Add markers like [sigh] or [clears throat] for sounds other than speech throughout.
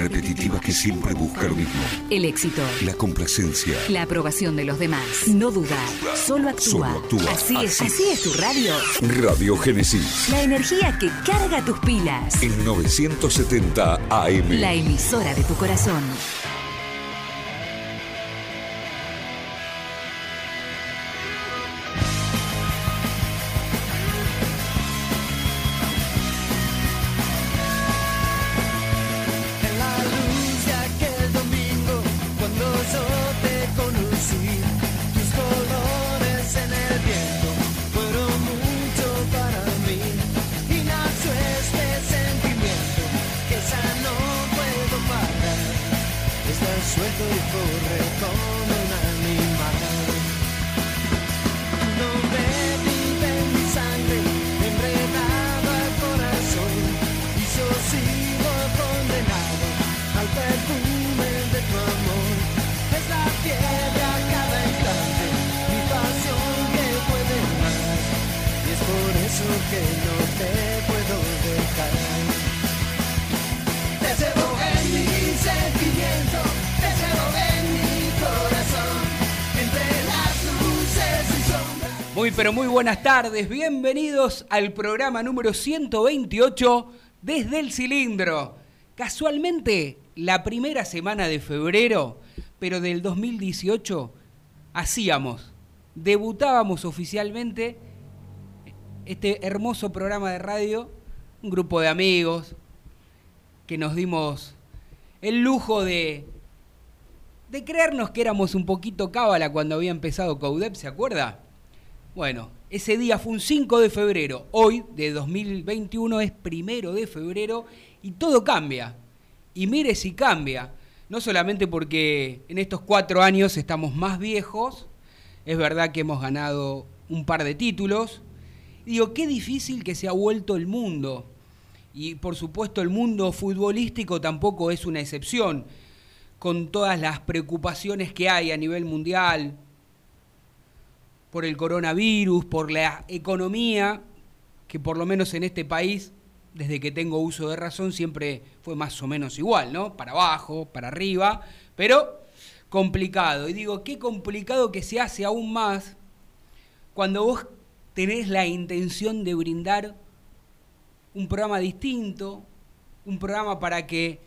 repetitiva que siempre busca lo mismo. El éxito. La complacencia. La aprobación de los demás. No duda. Solo actúa. Solo actúa. Así, es, así es tu radio. Radio Génesis. La energía que carga tus pilas. En 970 AM. La emisora de tu corazón. Muy buenas tardes, bienvenidos al programa número 128 desde el cilindro. Casualmente, la primera semana de febrero, pero del 2018, hacíamos, debutábamos oficialmente este hermoso programa de radio, un grupo de amigos que nos dimos el lujo de, de creernos que éramos un poquito cábala cuando había empezado Coudep, ¿se acuerda? Bueno, ese día fue un 5 de febrero. Hoy, de 2021, es primero de febrero y todo cambia. Y mire si cambia. No solamente porque en estos cuatro años estamos más viejos, es verdad que hemos ganado un par de títulos. Digo, qué difícil que se ha vuelto el mundo. Y por supuesto el mundo futbolístico tampoco es una excepción, con todas las preocupaciones que hay a nivel mundial, por el coronavirus, por la economía, que por lo menos en este país, desde que tengo uso de razón, siempre fue más o menos igual, ¿no? Para abajo, para arriba, pero complicado. Y digo, qué complicado que se hace aún más cuando vos tenés la intención de brindar un programa distinto, un programa para que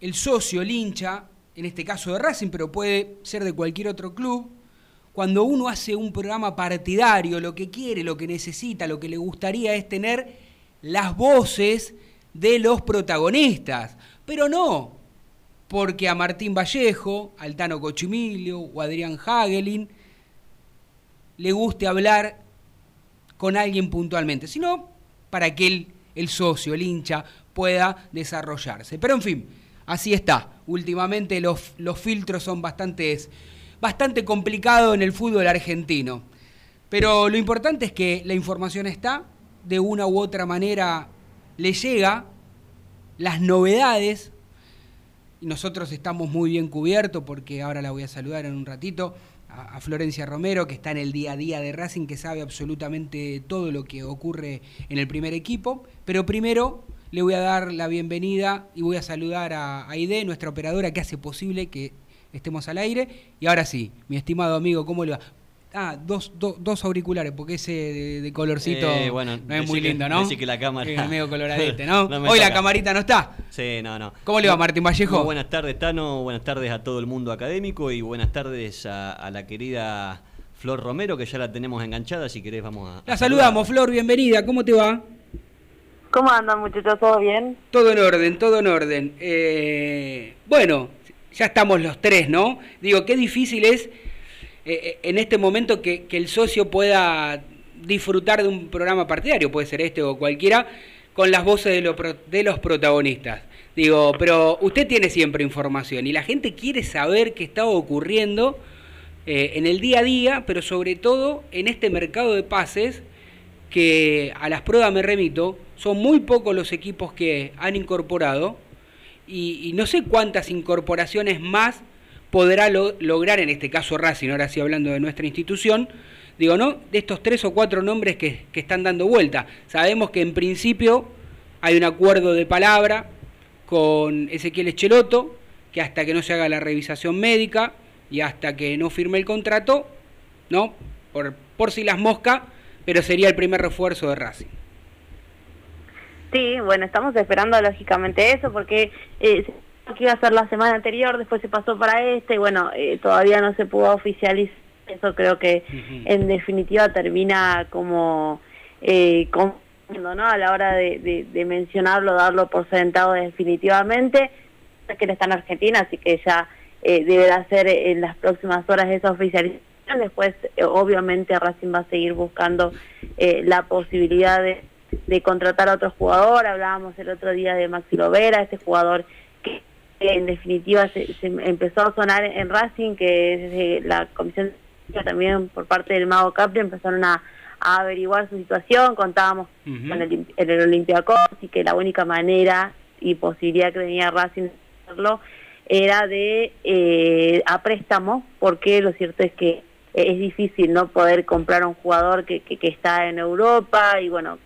el socio, el hincha, en este caso de Racing, pero puede ser de cualquier otro club, cuando uno hace un programa partidario, lo que quiere, lo que necesita, lo que le gustaría es tener las voces de los protagonistas. Pero no porque a Martín Vallejo, al Tano Cochimilio o Adrián Hagelin le guste hablar con alguien puntualmente, sino para que el, el socio, el hincha, pueda desarrollarse. Pero en fin, así está. Últimamente los, los filtros son bastantes bastante complicado en el fútbol argentino. Pero lo importante es que la información está, de una u otra manera le llega, las novedades, y nosotros estamos muy bien cubiertos porque ahora la voy a saludar en un ratito a, Florencia Romero, que está en el día a día de Racing, que sabe absolutamente todo lo que ocurre en el primer equipo. Pero primero le voy a dar la bienvenida y voy a saludar a Aide, nuestra operadora que hace posible que estemos al aire. Y ahora sí, mi estimado amigo, ¿cómo le va? Ah, dos, do- dos auriculares, porque ese de, de colorcito Eh, bueno, no es muy que- lindo, ¿no? que la cámara- Es medio [laughs] coloradete, ¿no? No me Hoy la camarita no está. Sí, no, no. ¿Cómo le va, Martín Vallejo? Muy buenas tardes, Tano. Buenas tardes a todo el mundo académico y buenas tardes a, a la querida Flor Romero, que ya la tenemos enganchada. Si querés, vamos a. La a saludamos, Flor, bienvenida, ¿cómo te va? ¿Cómo andan muchachos? ¿Todo bien? Todo en orden, todo en orden. Eh, bueno, ya estamos los tres, ¿no? Digo, qué difícil es eh, en este momento que, el socio pueda disfrutar de un programa partidario, puede ser este o cualquiera, con las voces de los protagonistas. Digo, pero usted tiene siempre información y la gente quiere saber qué está ocurriendo eh, en el día a día, pero sobre todo en este mercado de pases que a las pruebas me remito, son muy pocos los equipos que han incorporado y, no sé cuántas incorporaciones más podrá lo- lograr, en este caso Racing, ahora sí hablando de nuestra institución, digo, ¿no? De estos tres o cuatro nombres que, que están dando vuelta. Sabemos que en principio hay un acuerdo de palabra con Ezequiel Echeloto, que hasta que no se haga la revisación médica y hasta que no firme el contrato, ¿no? Por, por si las moscas, pero sería el primer refuerzo de Racing. Sí, bueno, estamos esperando lógicamente eso porque eh, que iba a ser la semana anterior, después se pasó para este y bueno, eh, todavía no se pudo oficializar. Eso creo que en definitiva termina como eh, confundiendo, ¿no? A la hora de, de- de mencionarlo, darlo por sentado definitivamente. Es que él está en Argentina, así que ya eh, deberá ser en las próximas horas esa oficialización. Después, eh, obviamente, Racing va a seguir buscando eh, la posibilidad de, de contratar a otro jugador. Hablábamos el otro día de Maxi Lovera, ese jugador que en definitiva se, se empezó a sonar en Racing, que desde la comisión también por parte del Mago Capri empezaron a, a averiguar su situación, contábamos Ujú. con el, el Olympiacos y que la única manera y posibilidad que tenía Racing hacerlo era de eh, a préstamo, porque lo cierto es que es difícil no poder comprar a un jugador que, que, que está en Europa y bueno,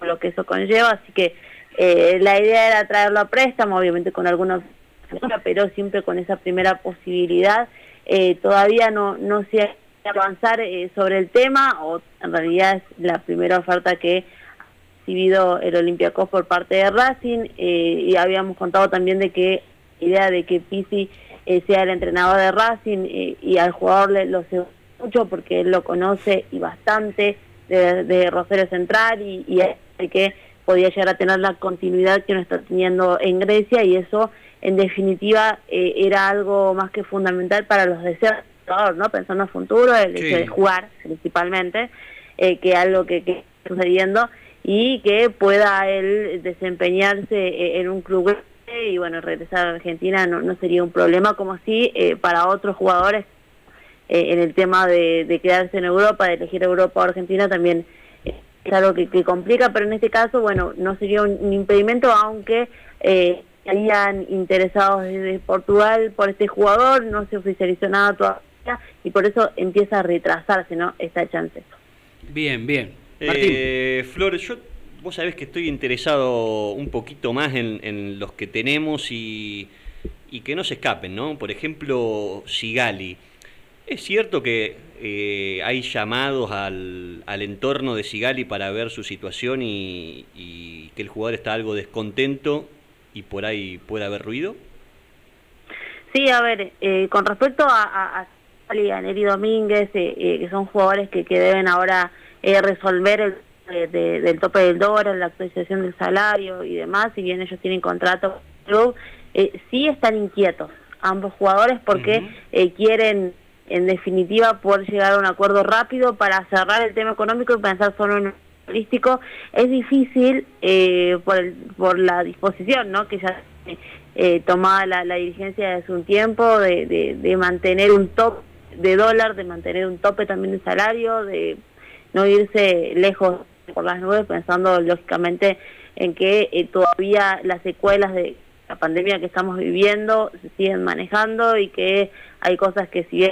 lo que eso conlleva, así que eh, la idea era traerlo a préstamo, obviamente con alguna pero siempre con esa primera posibilidad. Eh, todavía no, no se ha avanzar eh, sobre el tema, o en realidad es la primera oferta que ha recibido el Olympiacos por parte de Racing, eh, y habíamos contado también de que la idea de que Pizzi eh, sea el entrenador de Racing y al jugador le, lo sé mucho porque él lo conoce y bastante de, de Rosario Central y, y de que podía llegar a tener la continuidad que no está teniendo en Grecia y eso en definitiva eh, era algo más que fundamental para los deseos del jugador, ¿no? Pensando en futuro, el Sí. hecho de jugar principalmente, eh, que algo que, que está sucediendo y que pueda él desempeñarse eh, en un club y bueno, regresar a Argentina no, no sería un problema como si eh, para otros jugadores eh, en el tema de, de quedarse en Europa, de elegir Europa o Argentina también es algo que, que complica, pero en este caso, bueno, no sería un, un impedimento, aunque eh, estarían interesados desde Portugal por este jugador, no se oficializó nada todavía y por eso empieza a retrasarse, ¿no? Esta chance. Bien, bien. Martín. Eh, Flor, yo, vos sabés que estoy interesado un poquito más en, en los que tenemos y, y que no se escapen, ¿no? Por ejemplo, Sigali. ¿Es cierto que eh, hay llamados al, al entorno de Sigali para ver su situación y, y que el jugador está algo descontento y por ahí puede haber ruido? Sí, a ver, eh, con respecto a, a, a Sali, a Neri Domínguez, eh, eh, que son jugadores que, que deben ahora eh, resolver el de- de- del tope del dólar, la actualización del salario y demás, si bien ellos tienen contrato con el club, eh, sí están inquietos ambos jugadores porque eh, quieren en definitiva poder llegar a un acuerdo rápido para cerrar el tema económico y pensar solo en un futbolístico. Es difícil eh, por, el, por la disposición ¿no? que ya eh, tomada la, la dirigencia desde un tiempo de, de, mantener un top de dólar, de mantener un tope también de salario, de no irse lejos por las nubes, pensando lógicamente en que eh, todavía las secuelas de la pandemia que estamos viviendo se siguen manejando y que hay cosas que si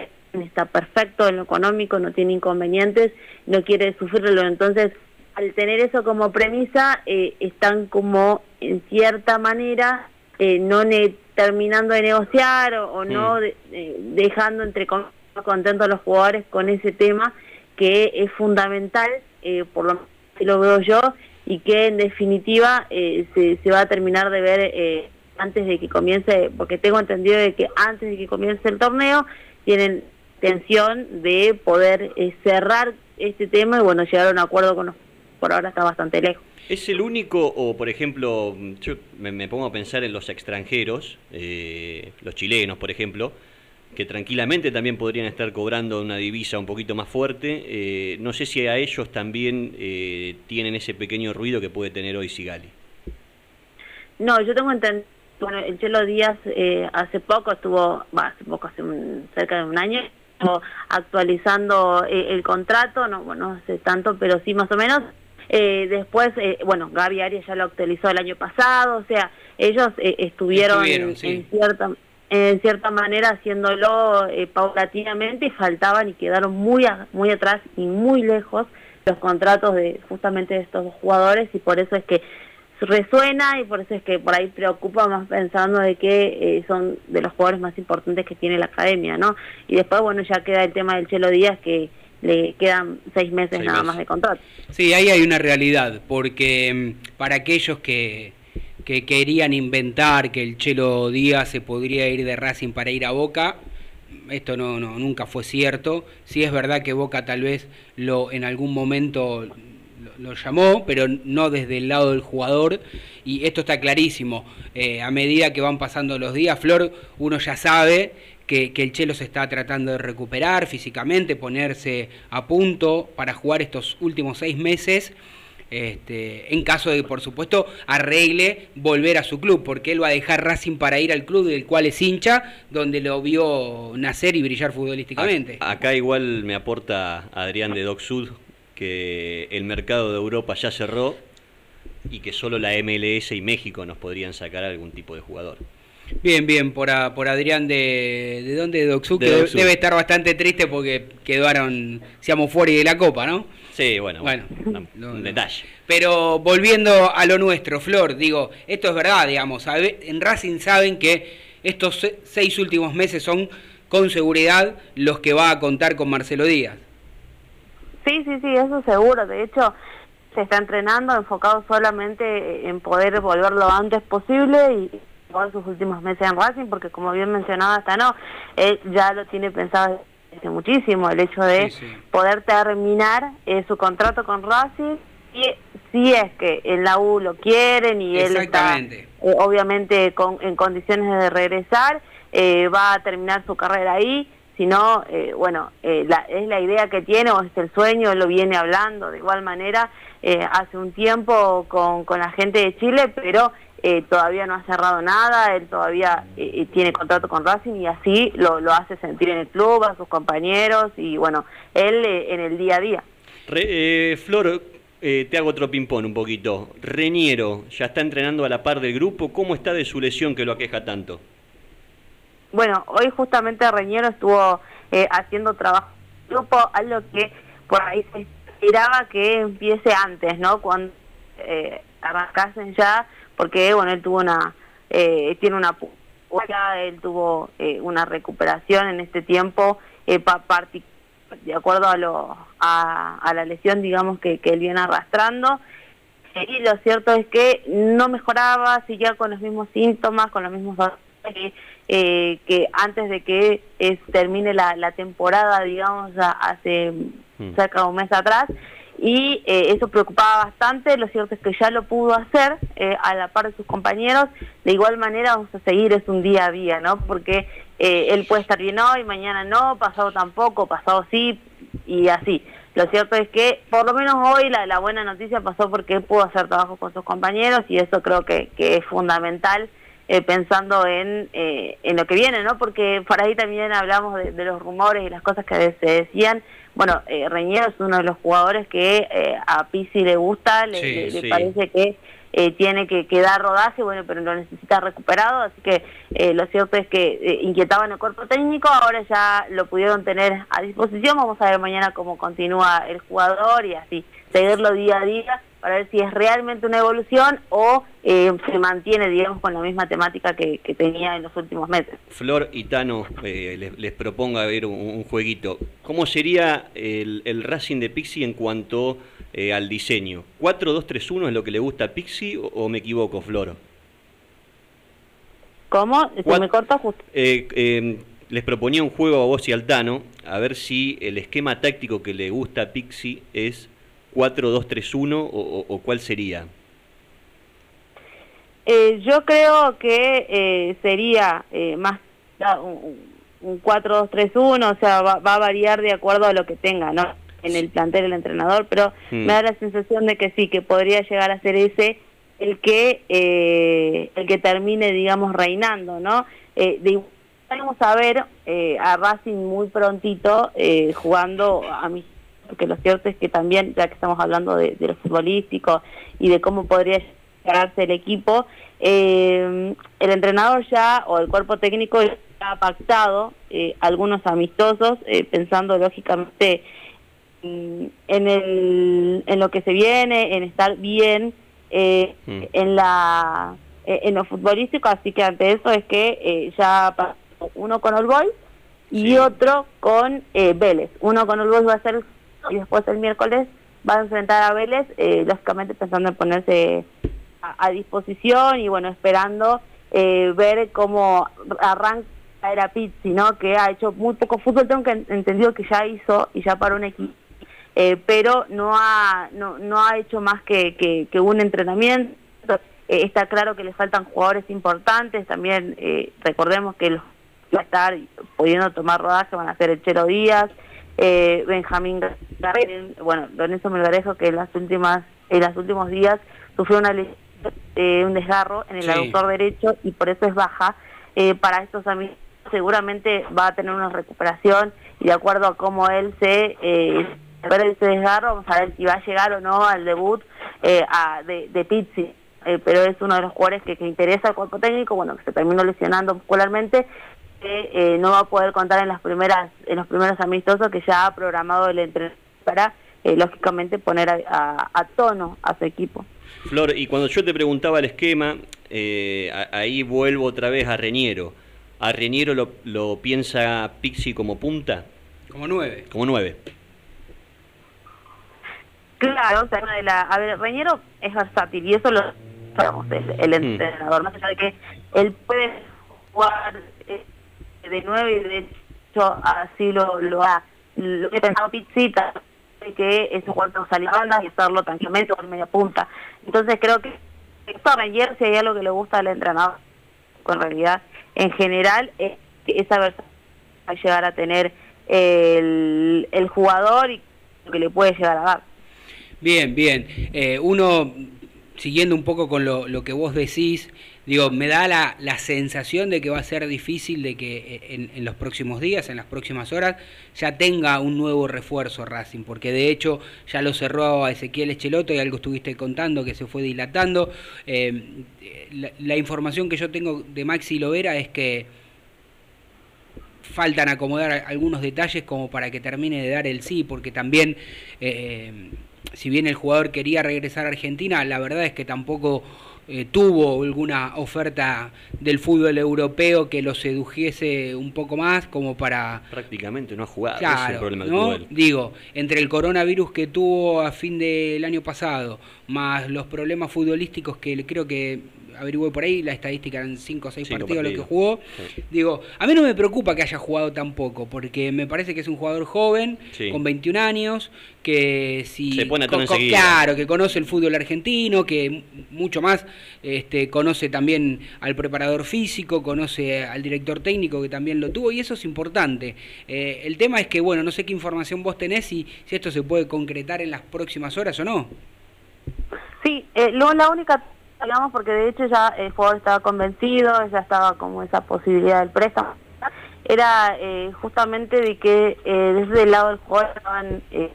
está perfecto en lo económico, no tiene inconvenientes, no quiere sufrirlo. Entonces, al tener eso como premisa, eh, están como en cierta manera eh, no ne- terminando de negociar o, o no Mm. de- eh, dejando entre contentos a los jugadores con ese tema que es fundamental, por lo menos así lo veo yo, y que en definitiva eh, se, se va a terminar de ver eh, antes de que comience, porque tengo entendido de que antes de que comience el torneo tienen intención de poder eh, cerrar este tema y bueno, llegar a un acuerdo con los... Por ahora está bastante lejos. ¿Es el único, o por ejemplo, yo me, me pongo a pensar en los extranjeros, eh, los chilenos, por ejemplo, que tranquilamente también podrían estar cobrando una divisa un poquito más fuerte. eh, no sé si a ellos también eh, tienen ese pequeño ruido que puede tener hoy Sigali. No, yo tengo entendido, bueno, el Chelo Díaz eh, hace poco estuvo, va, hace poco, hace un- cerca de un año, actualizando eh, el contrato, no, bueno, no hace tanto, pero sí más o menos. Eh, después, eh, bueno, Gaby Arias ya lo actualizó el año pasado, o sea, ellos estuvieron, Estuvieron, en, sí. en cierta en cierta manera haciéndolo paulatinamente y faltaban y quedaron muy a- muy atrás y muy lejos los contratos de justamente de estos dos jugadores y por eso es que resuena y por eso es que por ahí preocupa más pensando de que eh, son de los jugadores más importantes que tiene la academia, ¿no? Y después, bueno, ya queda el tema del Chelo Díaz que le quedan seis meses Seis nada meses. más de contrato. Sí, ahí hay una realidad, porque mm, para aquellos que, que querían inventar que el Chelo Díaz se podría ir de Racing para ir a Boca, esto no, no nunca fue cierto. Sí es verdad que Boca tal vez lo en algún momento lo, llamó, pero no desde el lado del jugador. Y esto está clarísimo. Eh, a medida que van pasando los días, Flor, uno ya sabe que, que el Chelo se está tratando de recuperar físicamente, ponerse a punto para jugar estos últimos seis meses. Este, en caso de, por supuesto, arregle volver a su club, porque él va a dejar Racing para ir al club del cual es hincha, donde lo vio nacer y brillar futbolísticamente. Acá igual me aporta Adrián de Doc Sud que el mercado de Europa ya cerró y que solo la MLS y México nos podrían sacar algún tipo de jugador. Bien, bien, por, a- por Adrián de... ¿De dónde? De Doxú, De que debe estar bastante triste porque quedaron, seamos fuera de la Copa, ¿no? Sí, bueno, Bueno, un, no, un no. detalle. Pero volviendo a lo nuestro, Flor, digo, esto es verdad, digamos, en Racing saben que estos se- seis últimos meses son con seguridad los que va a contar con Marcelo Díaz. Sí, sí, sí, eso seguro. De hecho, se está entrenando enfocado solamente en poder volver lo antes posible y jugar sus últimos meses en Racing, porque como bien mencionaba hasta no, él ya lo tiene pensado desde muchísimo, el hecho de Sí, sí. poder terminar eh, su contrato con Racing y si es que en la U lo quieren y él está eh, obviamente con, en condiciones de regresar, eh, va a terminar su carrera ahí, si no, eh, bueno, eh, la- es la idea que tiene o es el sueño, él lo viene hablando de igual manera eh, hace un tiempo con, con la gente de Chile, pero eh, todavía no ha cerrado nada, él todavía eh, eh, tiene contrato con Racing y así lo, lo hace sentir en el club, a sus compañeros y bueno, él eh, en el día a día. Re- Flor, te hago otro ping-pong un poquito. Reñero, ¿ya está entrenando a la par del grupo? ¿Cómo está de su lesión que lo aqueja tanto? Bueno, hoy justamente Reñero estuvo eh, haciendo trabajo en grupo, algo que por ahí se esperaba que empiece antes, ¿no? Cuando eh, arrancasen ya, porque bueno, él tuvo una, eh, tiene una él tuvo eh, una recuperación en este tiempo eh, de acuerdo a, lo, a, a la lesión, digamos, que, él viene arrastrando. Y lo cierto es que no mejoraba, seguía con los mismos síntomas, con los mismos dolores eh, que antes de que eh, termine la, la temporada, digamos, a- hace Mm. cerca de un mes atrás. Y eh, eso preocupaba bastante, lo cierto es que ya lo pudo hacer eh, a la par de sus compañeros. De igual manera vamos a seguir, es un día a día, ¿no? Porque él puede estar bien hoy, mañana no, pasado tampoco, pasado sí, y así. Lo cierto es que por lo menos hoy la, la buena noticia pasó porque él pudo hacer trabajo con sus compañeros y eso creo que, que es fundamental eh, pensando en, eh, en lo que viene, ¿no? Porque por ahí también hablamos de, de los rumores y las cosas que se decían. Bueno, eh, Reñero es uno de los jugadores que eh, a Pizzi le gusta, le, Sí, le- le sí. parece que eh, tiene que, que dar rodaje, bueno, pero lo necesita recuperado, así que lo cierto es que inquietaban el cuerpo técnico, ahora ya lo pudieron tener a disposición, vamos a ver mañana cómo continúa el jugador y así, seguirlo día a día para ver si es realmente una evolución o eh, se mantiene, digamos, con la misma temática que, que tenía en los últimos meses. Flor y Tano, eh, les, les propongo a ver un, un jueguito. ¿Cómo sería el, el Racing de Pixie en cuanto eh, al diseño? ¿4-2-3-1 es lo que le gusta a Pixie o, o me equivoco, Flor? ¿Cómo? Se me corta justo. Les proponía un juego a vos y al Tano, a ver si el esquema táctico que le gusta a Pixie es 4-2-3-1 o, o- o cuál sería. Eh, yo creo que eh, sería eh, más un, un 4-2-3-1, o sea, va, va a variar de acuerdo a lo que tenga, ¿no? En el plantel el entrenador, pero Mm. me da la sensación de que sí, que podría llegar a ser ese el que eh, el que termine, digamos, reinando, ¿no? Eh, de igual vamos a ver eh, a Racing muy prontito eh, jugando a mí porque lo cierto es que también, ya que estamos hablando de, de lo futbolístico y de cómo podría llegarse el equipo, eh, el entrenador ya o el cuerpo técnico ya ha pactado eh, algunos amistosos, eh, pensando lógicamente mm, en, el, en lo que se viene, en estar bien Mm. en la en lo futbolístico, así que ante eso es que ya pasó uno con All Boys y Sí. otro con Vélez. Uno con All Boys va a ser y después el miércoles va a enfrentar a Vélez, eh, lógicamente pensando en ponerse a, disposición y bueno, esperando eh, ver cómo arranca era Pizzi, ¿no? Que ha hecho muy poco fútbol, tengo que en- entendido que ya hizo y ya para un equipo, eh, pero no ha no, no ha hecho más que, que, un entrenamiento. Eh, está claro que le faltan jugadores importantes, también recordemos que los va a estar pudiendo tomar rodaje van a ser el Chelo Díaz, eh, Benjamín Garrett, bueno, Lorenzo Melgarejo que en las últimas en los últimos días sufrió una lesión, eh, un desgarro en el Sí. aductor derecho y por eso es baja. Eh, para estos amigos seguramente va a tener una recuperación y de acuerdo a cómo él se eh, ver ese desgarro, vamos a ver si va a llegar o no al debut eh, a- de, de Pizzi. Eh, pero es uno de los jugadores que, que interesa al cuerpo técnico, bueno, que se terminó lesionando muscularmente, que eh, no va a poder contar en las primeras en los primeros amistosos que ya ha programado el entrenador para, eh, lógicamente, poner a, a- a tono a su equipo. Flor, y cuando yo te preguntaba el esquema, eh, a- ahí vuelvo otra vez a Reñero. ¿A Reñero lo, lo piensa Pixi como punta? Como nueve. Como nueve. Claro, o sea, una de la, a ver, Reñero es versátil y eso lo sabemos el, el entrenador, más allá de que él puede jugar de nueve y de hecho así lo, lo ha lo que he pensado Pizzita que es un jugador que usa la banda y usarlo tranquilamente por media punta. Entonces creo que esto a Reñero si hay algo que le gusta al entrenador, con realidad en general es que esa versatilidad va a llegar a tener el, el jugador y lo que le puede llegar a dar. Bien, bien. Eh, uno, siguiendo un poco con lo, lo que vos decís, digo, me da la, la sensación de que va a ser difícil de que eh, en, los próximos días, en las próximas horas, ya tenga un nuevo refuerzo Racing, porque de hecho ya lo cerró a Ezequiel Echeloto y algo estuviste contando que se fue dilatando. Eh, la, la información que yo tengo de Maxi Lovera es que faltan acomodar algunos detalles como para que termine de dar el sí, porque también, eh, si bien el jugador quería regresar a Argentina, la verdad es que tampoco eh, tuvo alguna oferta del fútbol europeo que lo sedujese un poco más como para... Prácticamente no ha jugado. ese es el Claro, problema ¿no? Digo, entre el coronavirus que tuvo a fin del año pasado, más los problemas futbolísticos que creo que averigué por ahí, la estadística eran 5 o 6 Cinco partidos, lo que partidos. jugó. Sí. Digo, a mí no me preocupa que haya jugado tampoco, porque me parece que es un jugador joven, Sí. con 21 años, que si... Se pone a tono co- co- enseguida. Claro, que conoce el fútbol argentino, que mucho más este, conoce también al preparador físico, conoce al director técnico que también lo tuvo, y eso es importante. Eh, el tema es que, bueno, no sé qué información vos tenés y si esto se puede concretar en las próximas horas o no. Sí, eh, lo, la única, digamos, porque de hecho ya el jugador estaba convencido, ya estaba como esa posibilidad del préstamo, era eh, justamente de que eh, desde el lado del jugador estaban eh,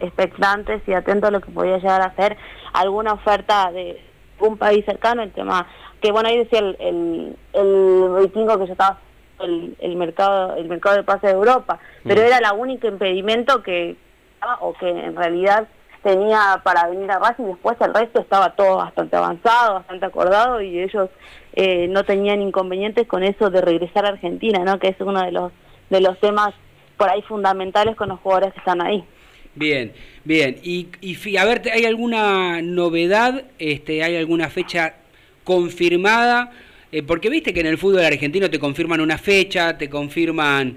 expectantes y atentos a lo que podía llegar a ser alguna oferta de un país cercano, el tema, que bueno, ahí decía el, el, el vikingo que ya estaba el, el mercado el mercado de pase de Europa, pero Mm. era el único impedimento que o que en realidad tenía para venir a Racing, después el resto estaba todo bastante avanzado, bastante acordado y ellos eh, no tenían inconvenientes con eso de regresar a Argentina, ¿no? que es uno de los de los temas por ahí fundamentales con los jugadores que están ahí. Bien, bien. Y, y a ver, ¿hay alguna novedad? Este, ¿Hay alguna fecha confirmada? Eh, porque viste que en el fútbol argentino te confirman una fecha, te confirman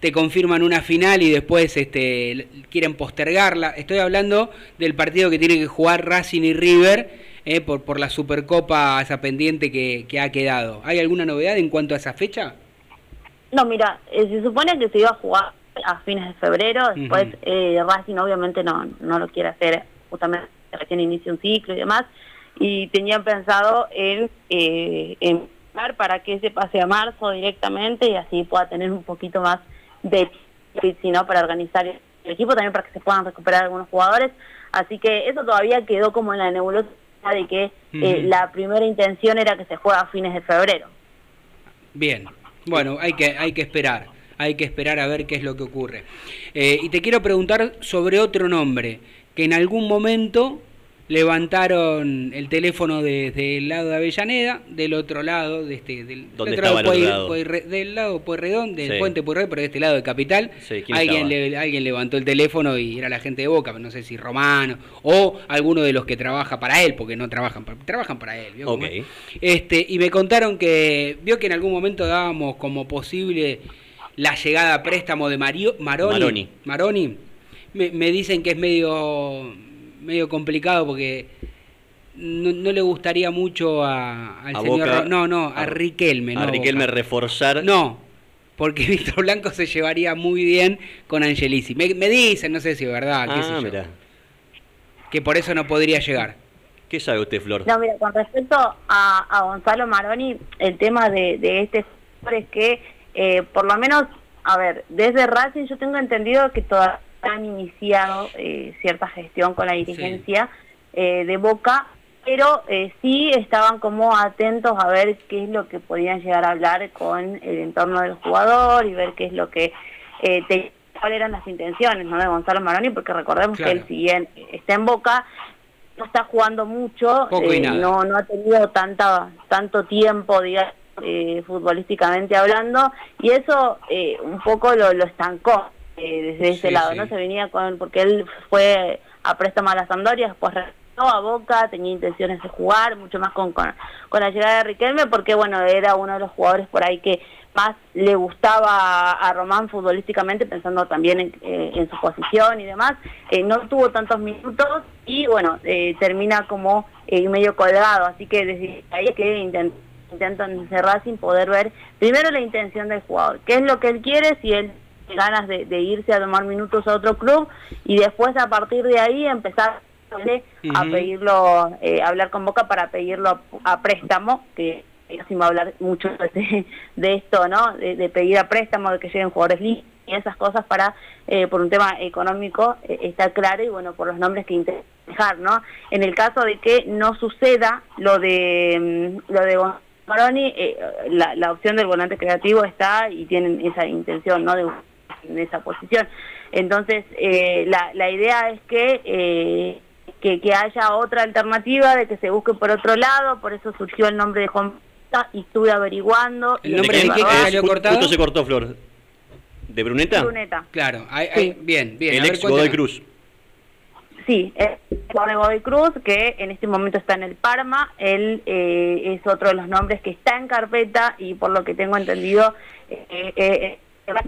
te confirman una final y después este, quieren postergarla. Estoy hablando del partido que tiene que jugar Racing y River eh, por, por la Supercopa, esa pendiente que, que ha quedado. ¿Hay alguna novedad en cuanto a esa fecha? No, mira, eh, se supone que se iba a jugar a fines de febrero, después eh, Racing obviamente no, no lo quiere hacer, justamente recién inicia un ciclo y demás, y tenían pensado en, eh, en para que se pase a marzo directamente y así pueda tener un poquito más de tiempo, ¿no? para organizar el equipo, también para que se puedan recuperar algunos jugadores, así que eso todavía quedó como en la nebulosa de que eh, la primera intención era que se juegue a fines de febrero. Bien, bueno, hay que, hay que esperar, hay que esperar a ver qué es lo que ocurre. Eh, y te quiero preguntar sobre otro nombre, que en algún momento levantaron el teléfono desde el lado de Avellaneda, del otro lado, de este, del, ¿Dónde otro Puey- lado? Pueyrre- del lado Pueyrredón, del Sí. puente Pueyrredón, pero de este lado de Capital, Sí, ¿quién alguien, estaba? le- alguien levantó el teléfono y era la gente de Boca, no sé si Romano, o alguno de los que trabaja para él, porque no trabajan para, trabajan para él. ¿vio cómo Ok. es? Este, y me contaron que vio que en algún momento dábamos como posible la llegada a préstamo de Mario, Maroni. Maroni. Maroni. Me, me dicen que es medio, medio complicado porque no, no le gustaría mucho a, al A señor... Boca- no, no, a, a- Riquelme. A no Riquelme Boca. reforzar. No, porque [laughs] Víctor Blanco se llevaría muy bien con Angelici. Me, me dicen, no sé si es verdad, qué sé Ah, yo, que por eso no podría llegar. ¿Qué sabe usted, Flor? No, mira, con respecto a, a Gonzalo Maroni, el tema de, de este es que, eh, por lo menos, a ver, desde Racing yo tengo entendido que todavía han iniciado eh, cierta gestión con la dirigencia eh, de Boca, pero eh, sí estaban como atentos a ver qué es lo que podían llegar a hablar con el entorno del jugador y ver qué es lo que eh, te- cuáles eran las intenciones ¿no? de Gonzalo Maroni, porque recordemos Claro. que él, si bien está en Boca, no está jugando mucho, no, no ha tenido tanta, tanto tiempo, digamos, eh, futbolísticamente hablando, y eso eh, un poco lo, lo estancó eh, desde ese Sí, lado, sí. ¿no? Se venía con, porque él fue a préstamo a la Sampdoria, después regresó a Boca, tenía intenciones de jugar, mucho más con, con, con la llegada de Riquelme, porque bueno, era uno de los jugadores por ahí que más le gustaba a, Román futbolísticamente, pensando también en, eh, en su posición y demás. Eh, no tuvo tantos minutos y bueno, eh, termina como eh, medio colgado, así que desde ahí es que intent- intentan desde Racing poder ver primero la intención del jugador, qué es lo que él quiere, si él ganas de, de irse a tomar minutos a otro club y después a partir de ahí empezar a pedirlo, eh, hablar con Boca para pedirlo a, a préstamo, que ellos sí me va a hablar mucho [laughs] de, de esto, ¿no? De, de pedir a préstamo, de que lleguen jugadores libres y esas cosas para, eh, por un tema económico, eh, está claro y bueno, por los nombres que intentan dejar, ¿no? En el caso de que no suceda lo de mm, lo de Maroni, eh, la, la opción del volante creativo está y tienen esa intención, ¿no? De en esa posición. Entonces, eh, la, la idea es que, eh, que que haya otra alternativa, de que se busque por otro lado, por eso surgió el nombre de Juan Pita, y estuve averiguando. ¿El nombre de qué salió cortado? Justo se cortó, Flor. ¿De Bruneta? Bruneta. Claro, Sí. bien, bien. El a ver, ex Godoy. Cruz. Sí, es Juan de Godoy Cruz, que en este momento está en el Parma. Él eh, es otro de los nombres que está en carpeta y por lo que tengo entendido, eh, eh,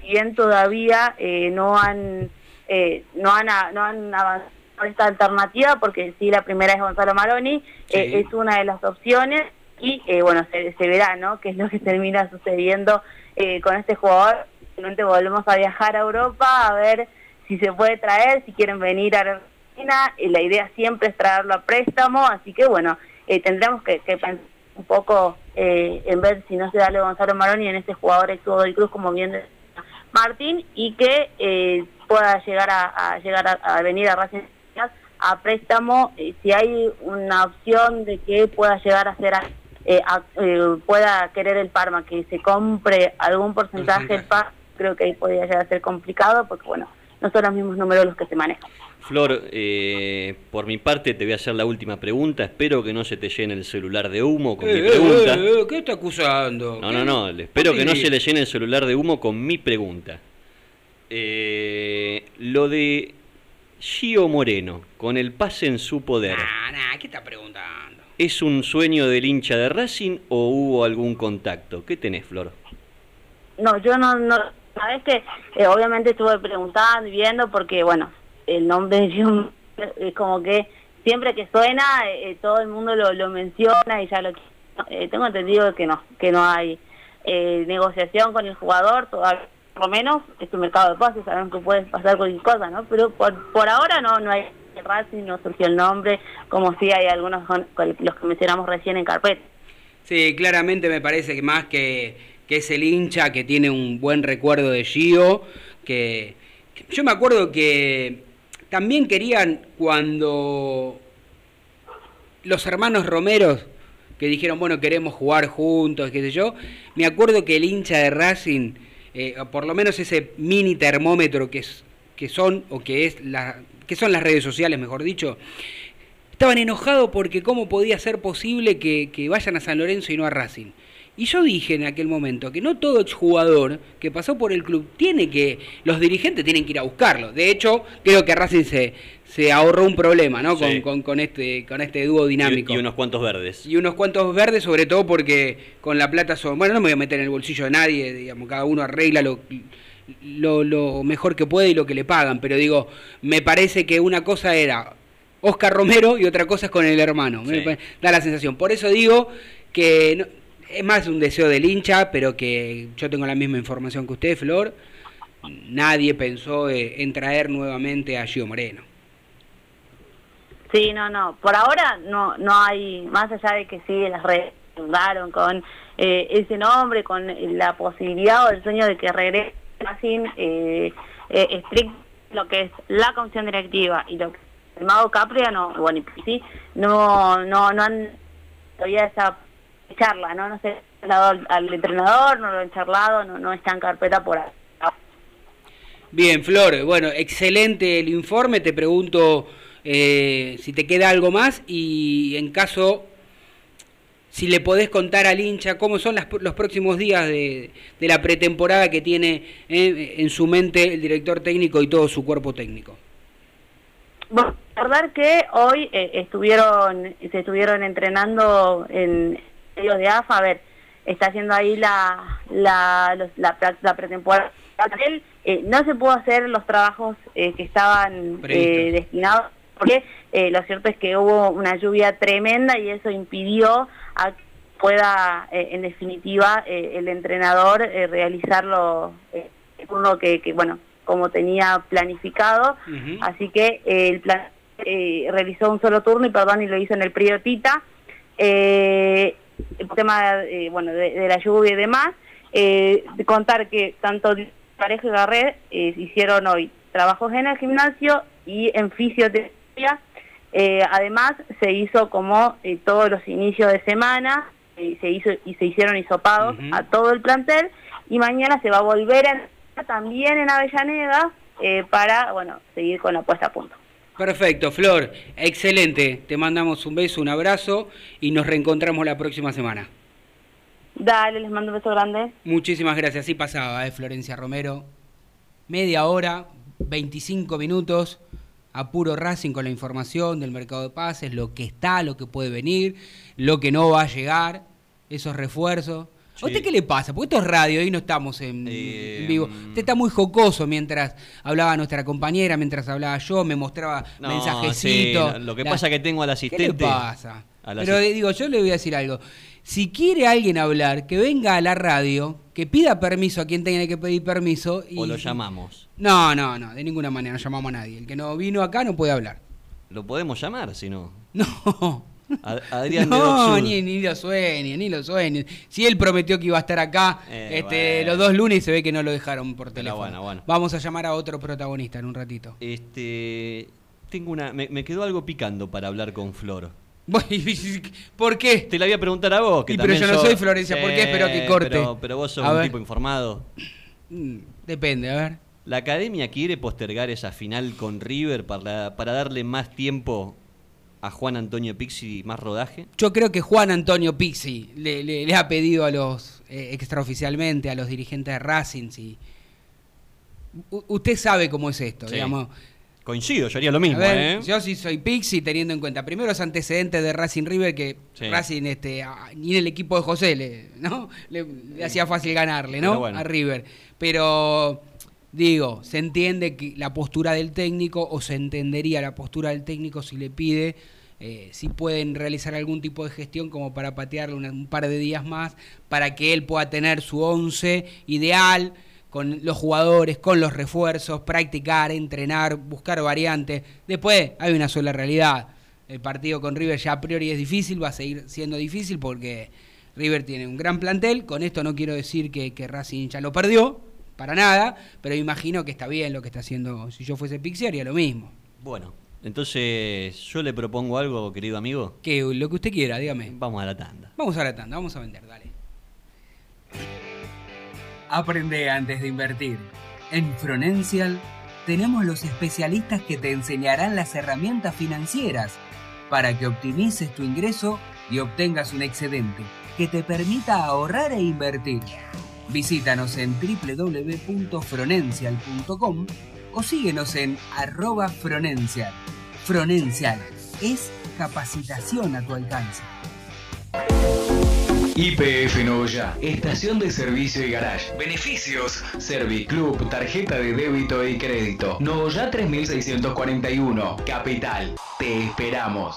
si bien todavía eh, no han eh, no han no han avanzado esta alternativa, porque sí la primera es Gonzalo Maroni, Sí. eh, es una de las opciones y eh, bueno se, se verá, ¿no? [laughs] Qué es lo que termina sucediendo con este jugador. Finalmente volvemos a viajar a Europa a ver si se puede traer, si quieren venir a Argentina, la idea siempre es traerlo a préstamo, así que bueno, eh, tendremos que, que pensar un poco eh, en ver si no se da lo Gonzalo Maroni en este jugador ex Cruz, como bien Martín, y que eh, pueda llegar a, a llegar a, a venir a Racing a préstamo, eh, si hay una opción de que pueda llegar a ser a- eh, a- eh, pueda querer el Parma, que se compre algún porcentaje del Parma, creo que ahí podría llegar a ser complicado, porque bueno, no son los mismos números los que se manejan. Flor, eh, por mi parte te voy a hacer la última pregunta. Espero que no se te llene el celular de humo con mi Eh, eh, pregunta. eh, eh, ¿Qué está acusando? No, ¿Qué? no, no. le- Espero que no se le llene el celular de humo con mi pregunta. Eh, lo de Gio Moreno, con el pase en su poder, Nah, nah, ¿qué está preguntando? ¿es un sueño del hincha de Racing o hubo algún contacto? ¿Qué tenés, Flor? No, yo no, no, sabes que eh, obviamente estuve preguntando y viendo porque, bueno, el nombre de es como que siempre que suena eh, eh, todo el mundo lo, lo menciona y ya lo eh, tengo entendido que no, que no hay eh, negociación con el jugador, todavía, por lo menos es un mercado de pases, sabemos que puede pasar cualquier cosa, ¿no? Pero por, por ahora no, no hay Racing, no surgió el nombre, como si hay algunos los que mencionamos recién en carpeta. Sí, claramente me parece que más que, que es el hincha que tiene un buen recuerdo de Gio, que yo me acuerdo que también querían cuando los hermanos Romeros que dijeron, bueno, queremos jugar juntos, qué sé yo, me acuerdo que el hincha de Racing, eh, por lo menos ese mini termómetro que, es, que son, o que es la, que son las redes sociales, mejor dicho, estaban enojados porque cómo podía ser posible que, que vayan a San Lorenzo y no a Racing. Y yo dije en aquel momento que no todo exjugador que pasó por el club tiene que, los dirigentes tienen que ir a buscarlo. De hecho, creo que Racing se, se ahorró un problema, ¿no? Con, Sí. con, con este, con este dúo dinámico. Y, y unos cuantos verdes. Y unos cuantos verdes, sobre todo porque con la plata son. Bueno, no me voy a meter en el bolsillo de nadie, digamos, cada uno arregla lo, lo, lo mejor que puede y lo que le pagan. Pero digo, me parece que una cosa era Oscar Romero y otra cosa es con el hermano. Me Sí. da la sensación. Por eso digo que no- es más un deseo del hincha, pero que yo tengo la misma información que usted, Flor. Nadie pensó en traer nuevamente a Gio Moreno. Sí, no, no. Por ahora no no hay, más allá de que sí, las redes con eh, ese nombre, con la posibilidad o el sueño de que regrese Racing, eh, eh, estricto lo que es la comisión directiva y lo que el Mago Capria, no, bueno, sí, no, no, no han todavía esa charla, ¿no? No sé, hablado al, al entrenador, no lo han charlado, no, no está en carpeta por ahí. Bien, Flor, bueno, excelente el informe. Te pregunto eh, si te queda algo más y en caso, si le podés contar al hincha cómo son las- los próximos días de, de la pretemporada que tiene eh, en su mente el director técnico y todo su cuerpo técnico. Bueno, recordar que hoy eh, estuvieron se estuvieron entrenando en medios de AFA, a ver, está haciendo ahí la la, los- la, la pretemporada. Él, eh, no se pudo hacer los trabajos eh, que estaban eh, destinados porque eh, lo cierto es que hubo una lluvia tremenda y eso impidió a que pueda en definitiva el entrenador realizarlo el turno que, que bueno como tenía planificado. Así que el plan realizó un solo turno y perdón y lo hizo en el Prío Tita. Eh, el tema eh, bueno de, de la lluvia y demás. Eh, contar que tanto Parejo y Garret eh, hicieron hoy trabajos en el gimnasio y en fisioterapia. Eh, además se hizo como eh, todos los inicios de semana se hizo y se hicieron hisopados a todo el plantel y mañana se va a volver a también en Avellaneda eh, para bueno seguir con la puesta a punto. Perfecto, Flor, excelente. Te mandamos un beso, un abrazo y nos reencontramos la próxima semana. Dale, les mando un beso grande. Muchísimas gracias. Así pasaba, ¿eh? Florencia Romero. Media hora, 25 minutos, a puro Racing con la información del mercado de pases, lo que está, lo que puede venir, lo que no va a llegar, esos refuerzos. ¿A usted qué le pasa? Porque esto es radio y no estamos en, Eh, en vivo. Usted está muy jocoso mientras hablaba nuestra compañera, mientras hablaba yo, me mostraba No, mensajecitos. sí, lo que La- pasa es que tengo al ¿Qué asistente. le pasa? Pero asist- digo, yo le voy a decir algo. Si quiere alguien hablar, que venga a la radio, que pida permiso a quien tenga que pedir permiso. Y... O lo llamamos. No, no, no, de ninguna manera, no llamamos a nadie. El que no vino acá no puede hablar. Lo podemos llamar, si no. [laughs] No. Ad- Adrián no, ni, ni lo sueñe, ni lo sueñe. Si él prometió que iba a estar acá Eh, este, bueno. los dos lunes y se ve que no lo dejaron por teléfono. bueno, bueno. Vamos a llamar a otro protagonista en un ratito. Este. Tengo una. Me, me quedó algo picando para hablar con Flor. [laughs] ¿Por qué? Te la voy a preguntar a vos. Que Y pero yo no sos- soy Florencia, ¿por qué espero que corte? Pero, pero vos sos A un ver. tipo informado. Mm, Depende, a ver. ¿La academia quiere postergar esa final con River para, para darle más tiempo a Juan Antonio Pixi más rodaje? Yo creo que Juan Antonio Pixi le, le- le ha pedido a los, eh, extraoficialmente, a los dirigentes de Racing, si... U- usted sabe cómo es esto, Sí. digamos. Coincido, yo haría lo mismo, ver, ¿eh? yo sí soy Pixi, teniendo en cuenta primero los antecedentes de Racing River, que Sí. Racing, este, ni en el equipo de José, le, ¿no? Le, le hacía fácil ganarle, ¿no? Bueno. A River. Pero, digo, se entiende que la postura del técnico, o se entendería la postura del técnico si le pide, eh, si pueden realizar algún tipo de gestión como para patearle una- un par de días más, para que él pueda tener su once ideal con los jugadores, con los refuerzos, practicar, entrenar, buscar variantes. Después hay una sola realidad. El partido con River ya a priori es difícil, va a seguir siendo difícil porque River tiene un gran plantel. Con esto no quiero decir que, que Racing ya lo perdió, para nada, pero imagino que está bien lo que está haciendo. Si yo fuese Pixie haría lo mismo. Bueno, entonces yo le propongo algo, querido amigo. Que lo que usted quiera, dígame. Vamos a la tanda. Vamos a la tanda, vamos a vender, dale. Aprende antes de invertir. En Fronencial tenemos los especialistas que te enseñarán las herramientas financieras para que optimices tu ingreso y obtengas un excedente que te permita ahorrar e invertir. Visítanos en www.fronencial.com o síguenos en arroba Fronencial. Fronencial es capacitación a tu alcance. IPF Novoya, estación de servicio y garage. Beneficios: Serviclub, tarjeta de débito y crédito. Novoya 3641, Capital. Te esperamos.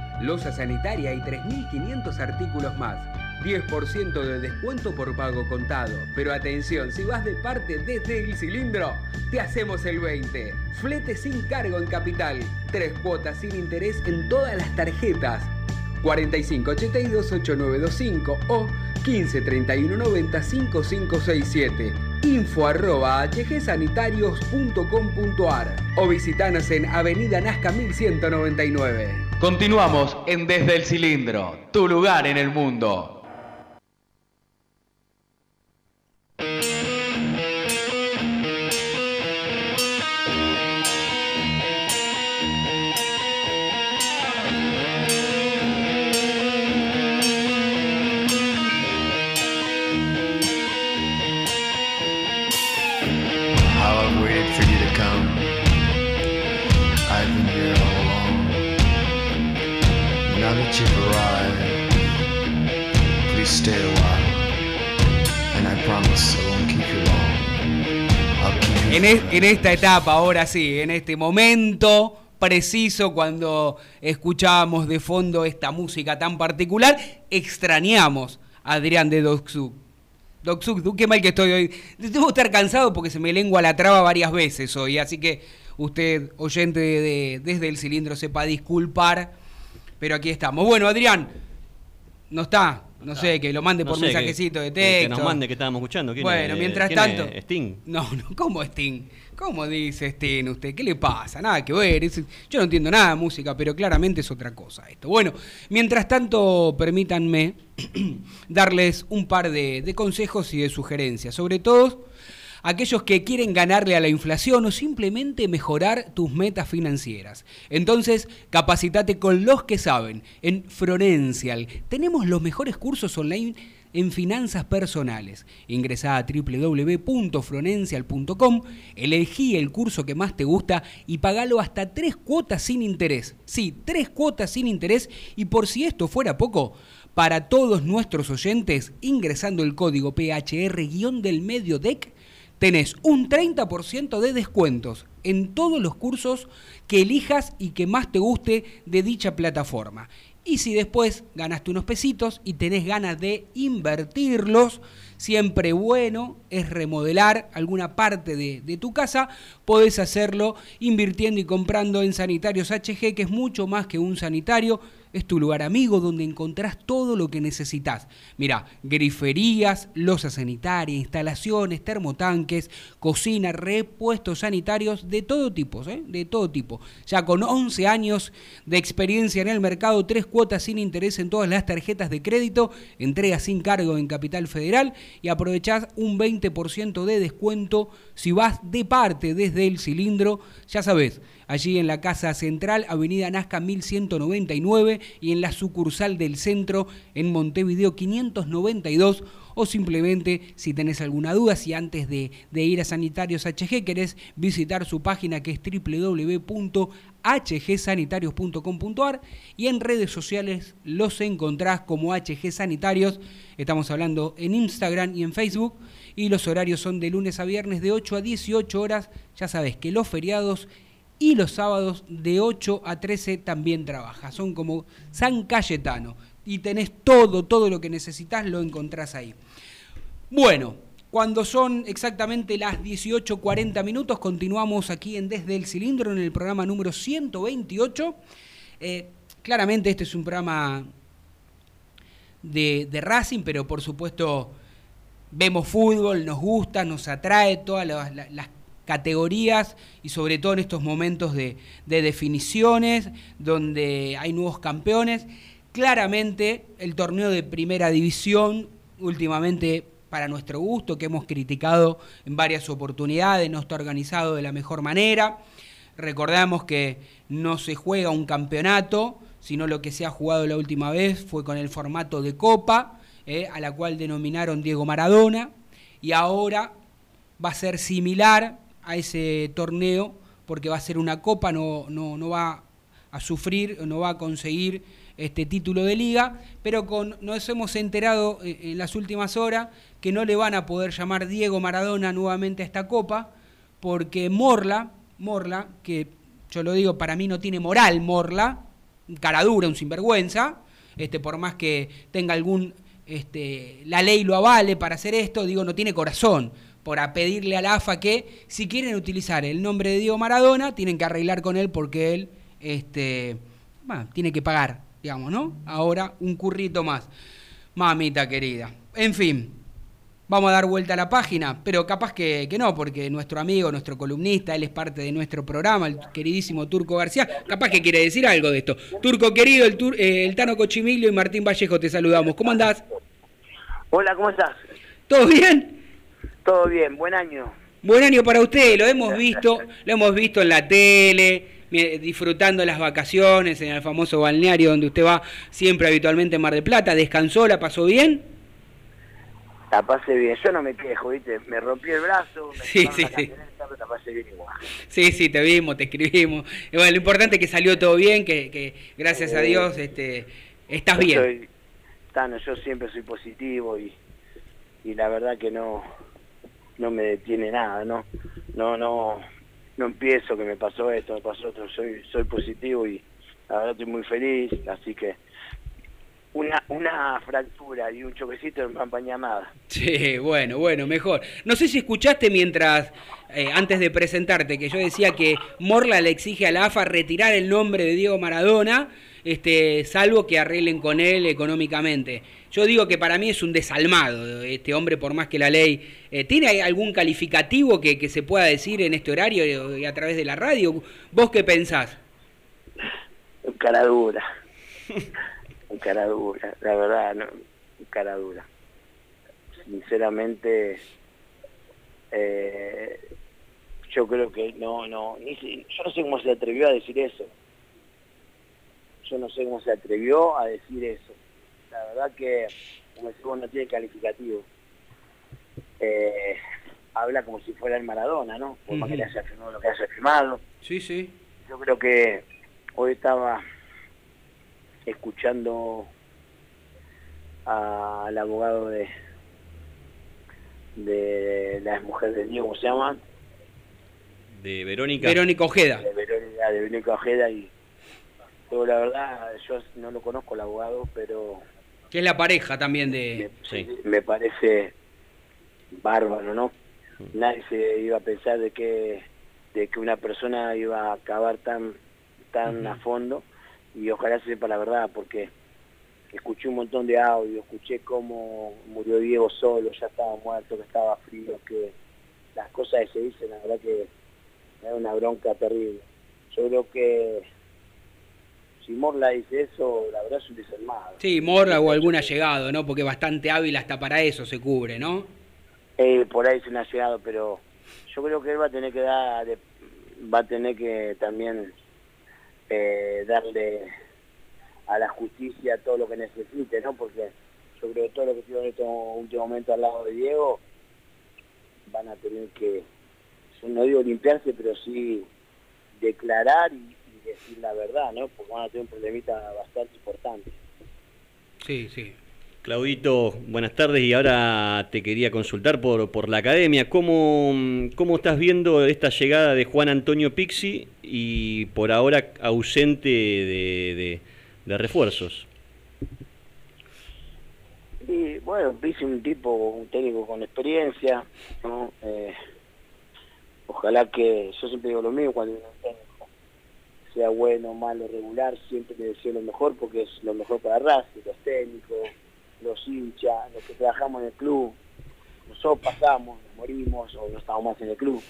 losa sanitaria y 3.500 artículos más. 10% de descuento por pago contado. Pero atención, si vas de parte desde el cilindro, te hacemos el 20. Flete sin cargo en capital. Tres cuotas sin interés en todas las tarjetas. 45 82 8925 o 15 31 90 5567. Info arroba hgsanitarios.com.ar o visitanos en Avenida Nazca 1199. Continuamos en Desde el Cilindro, tu lugar en el mundo. En esta etapa, ahora sí, en este momento preciso, cuando escuchábamos de fondo esta música tan particular, extrañamos a Adrián de Doxuk. Doxuk, qué mal que estoy hoy. Debo estar cansado porque se me lengua la traba varias veces hoy, así que usted, oyente de- desde el cilindro, sepa disculpar, pero aquí estamos. Bueno, Adrián, no está, no sé, que lo mande No por sé, que- mensajecito de texto. Que nos mande que estábamos escuchando. ¿Quién Bueno, es? mientras ¿Quién tanto. es? Sting. No, no, ¿cómo Sting? ¿Cómo dice Sting usted? ¿Qué le pasa? Nada que ver. es- yo no entiendo nada de música, pero claramente es otra cosa esto. Bueno, mientras tanto, permítanme [clears throat] darles un par de, de consejos y de sugerencias. Sobre todo, aquellos que quieren ganarle a la inflación o simplemente mejorar tus metas financieras. Entonces, capacitate con los que saben. En Florencial tenemos los mejores cursos online en finanzas personales. Ingresá a www.florencial.com, elegí el curso que más te gusta y pagalo hasta tres cuotas sin interés. Sí, tres cuotas sin interés y por si esto fuera poco, para todos nuestros oyentes, ingresando el código PHR-del medio DEC, tenés un 30% de descuentos en todos los cursos que elijas y que más te guste de dicha plataforma. Y si después ganaste unos pesitos y tenés ganas de invertirlos, siempre bueno es remodelar alguna parte de, tu casa, podés hacerlo invirtiendo y comprando en Sanitarios HG, que es mucho más que un sanitario, es tu lugar amigo donde encontrás todo lo que necesitas. Mira, griferías, losa sanitaria, instalaciones, termotanques, cocina, repuestos sanitarios de todo tipo, ¿eh? de todo tipo. Ya con 11 años de experiencia en el mercado, tres cuotas sin interés en todas las tarjetas de crédito, entrega sin cargo en Capital Federal y aprovechás un 20% de descuento si vas de parte desde el cilindro, ya sabes, allí en la Casa Central, Avenida Nazca 1199 y en la sucursal del centro en Montevideo 592 o simplemente si tenés alguna duda, si antes de, ir a Sanitarios HG querés visitar su página que es www.hgsanitarios.com.ar y en redes sociales los encontrás como HG Sanitarios, estamos hablando en Instagram y en Facebook y los horarios son de lunes a viernes de 8 a 18 horas, ya sabes que los feriados y los sábados de 8 a 13 también trabaja. Son como San Cayetano. Y tenés todo, todo lo que necesitas, lo encontrás ahí. Bueno, Cuando son exactamente las 18.40 minutos, continuamos aquí en Desde el Cilindro en el programa número 128. Eh, claramente este es un programa de, de Racing, pero por supuesto vemos fútbol, nos gusta, nos atrae todas las, las- categorías y sobre todo en estos momentos de, de definiciones, donde hay nuevos campeones. Claramente el torneo de primera división, últimamente para nuestro gusto, que hemos criticado en varias oportunidades, no está organizado de la mejor manera. Recordamos que no se juega un campeonato, sino lo que se ha jugado la última vez fue con el formato de copa, eh, a la cual denominaron Diego Maradona, y ahora va a ser similar a ese torneo, porque va a ser una copa, no, no, no va a sufrir, no va a conseguir este título de liga, pero con, nos hemos enterado eh, en las últimas horas que no le van a poder llamar Diego Maradona nuevamente a esta copa, porque Morla, Morla, que yo lo digo, para mí no tiene moral Morla, cara dura, un sinvergüenza, este, por más que tenga algún, este, la ley lo avale para hacer esto, digo, no tiene corazón, para pedirle a la AFA que si quieren utilizar el nombre de Diego Maradona, tienen que arreglar con él porque él, este, bueno, tiene que pagar, digamos, ¿no? Ahora un currito más. Mamita querida. En fin, vamos a dar vuelta a la página, pero capaz que, que no, porque nuestro amigo, nuestro columnista, él es parte de nuestro programa, el queridísimo Turco García, capaz que quiere decir algo de esto. Turco querido, el, tur- eh, el Tano Cochimilio y Martín Vallejo, te saludamos. ¿Cómo andás? Hola, ¿cómo estás? ¿Todo bien? Todo bien, buen año. Buen año para usted, lo hemos visto, lo hemos visto en la tele, disfrutando las vacaciones en el famoso balneario donde usted va siempre habitualmente en Mar del Plata. ¿Descansó? ¿La pasó bien? La pasé bien, yo no me quejo, ¿viste? Me rompí el brazo, me Sí, sí, la sí. camioneta, pero la pasé bien igual. Sí, sí, te vimos, te escribimos. Y bueno, lo importante es que salió todo bien, que, que gracias a Dios este, estás Yo bien. soy- Tano, yo siempre soy positivo y, y la verdad que no no me detiene nada, ¿no? No, no, no empiezo que me pasó esto, me pasó otro, soy, soy positivo y la verdad estoy muy feliz, así que una, una fractura y un choquecito no me empaña nada. Sí, bueno, bueno, mejor. No sé si escuchaste mientras, eh, antes de presentarte, que yo decía que Morla le exige a la AFA retirar el nombre de Diego Maradona, este, salvo que arreglen con él económicamente. Yo digo que para mí es un desalmado este hombre, por más que la ley... eh, ¿Tiene algún calificativo que, que se pueda decir en este horario y a través de la radio? ¿Vos qué pensás? Cara dura. [laughs] cara dura, la verdad, no, cara dura. Sinceramente, eh, yo creo que no, no, ni yo no sé cómo se atrevió a decir eso. Yo no sé cómo se atrevió a decir eso. La verdad que, como decimos, no tiene calificativo. Eh, habla como si fuera el Maradona, ¿no? Por más que le haya firmado lo que haya firmado Sí, sí. yo creo que hoy estaba escuchando al abogado de de la mujer de Diego, ¿cómo se llama? De Verónica. Verónica Ojeda. De Verónica, de Verónica Ojeda y pero la verdad yo no lo conozco el abogado, pero Que es la pareja también de... Sí. me parece bárbaro, ¿no? Nadie se iba a pensar de que de que una persona iba a acabar tan tan a fondo y ojalá sepa la verdad porque escuché un montón de audio, escuché cómo murió Diego solo, ya estaba muerto, que estaba frío, que las cosas que se dicen, la verdad que me da una bronca terrible. Yo creo que si Morla dice eso, la verdad es un desalmado. Sí, Morla o algún allegado, ¿no? Porque bastante hábil hasta para eso se cubre, ¿no? Eh, por ahí se me ha llegado, pero yo creo que él va a tener que dar, va a tener que también eh, darle a la justicia todo lo que necesite, ¿no? Porque yo creo que todo lo que estuvo en este último momento al lado de Diego van a tener que, no digo limpiarse, pero sí declarar y, y decir la verdad, ¿no? Porque van a tener un problemita bastante importante. Sí, sí. Claudito, buenas tardes y ahora te quería consultar por, por la academia. ¿Cómo, ¿Cómo estás viendo esta llegada de Juan Antonio Pixi y por ahora ausente de, de- de refuerzos? Y bueno, Pizzi un tipo, un técnico con experiencia, ¿no? Eh, ojalá que, yo siempre digo lo mismo, cuando un técnico sea bueno, malo, regular, siempre le deseo lo mejor porque es lo mejor para Racing, los técnicos, los hinchas, los que trabajamos en el club, nosotros pasamos, nos morimos o no estamos más en el club,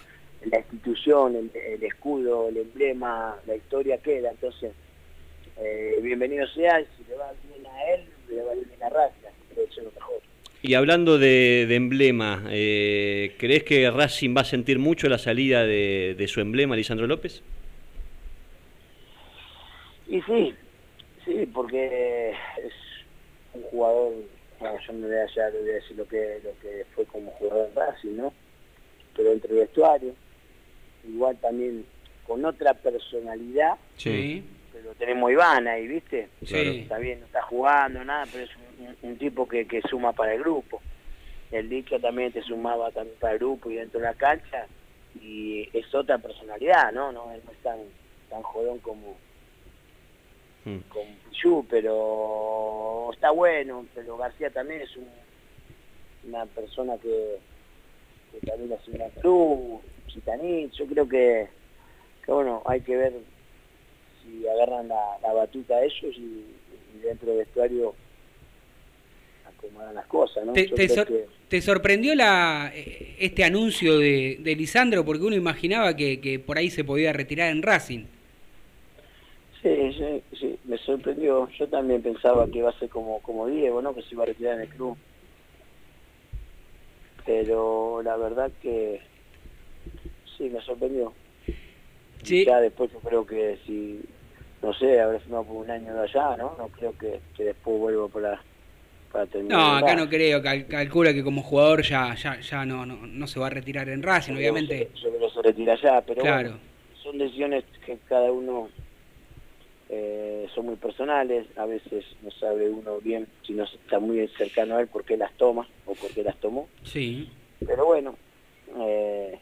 la institución, el, escudo, el emblema, la historia queda, entonces eh, bienvenido sea, y si le va bien a él, le va bien a Racing, eso es lo mejor. Y hablando de, de emblema, eh, ¿crees que Racing va a sentir mucho la salida de, de su emblema, Lisandro López? Y sí, sí, porque es un jugador, bueno, yo no le voy a, ya voy a decir lo que, lo que fue como jugador en Racing, ¿no? Pero entre vestuario, igual también con otra personalidad, Sí. pero tenemos a Iván ahí, ¿viste? Sí. Está bien, no está jugando, nada, pero es un, tipo que, que suma para el grupo. El dicho también te sumaba también para el grupo y dentro de la cancha, y es otra personalidad, ¿no? No, Él no es tan, tan jodón como, Mm. con Pichu, pero está bueno, pero García también es un- una persona que, que también hace una cruz, Chitanit, yo creo que, que bueno, hay que ver si agarran la, la batuta a ellos y, y dentro del vestuario acomodan las cosas, ¿no? ¿Te, te creo sor- que- te sorprendió la, eh, este anuncio de, de Lisandro? Porque uno imaginaba que, que por ahí se podía retirar en Racing. Sí, sí, sorprendió. Yo también pensaba que iba a ser como, como Diego, ¿no? Que se iba a retirar en el club. Pero la verdad que sí, me sorprendió. Sí. Ya después yo creo que si, no sé, habrá firmado por un año de allá, ¿no? No creo que, que después vuelva para, para terminar. No, acá no creo. Cal- calcula que como jugador ya, ya, ya no, no, no se va a retirar en Racing, obviamente. Yo creo que se retira allá, pero Claro. bueno, son decisiones que cada uno eh, son muy personales, a veces no sabe uno bien si no está muy cercano a él por qué las toma o por qué las tomó, Sí. pero bueno, eh,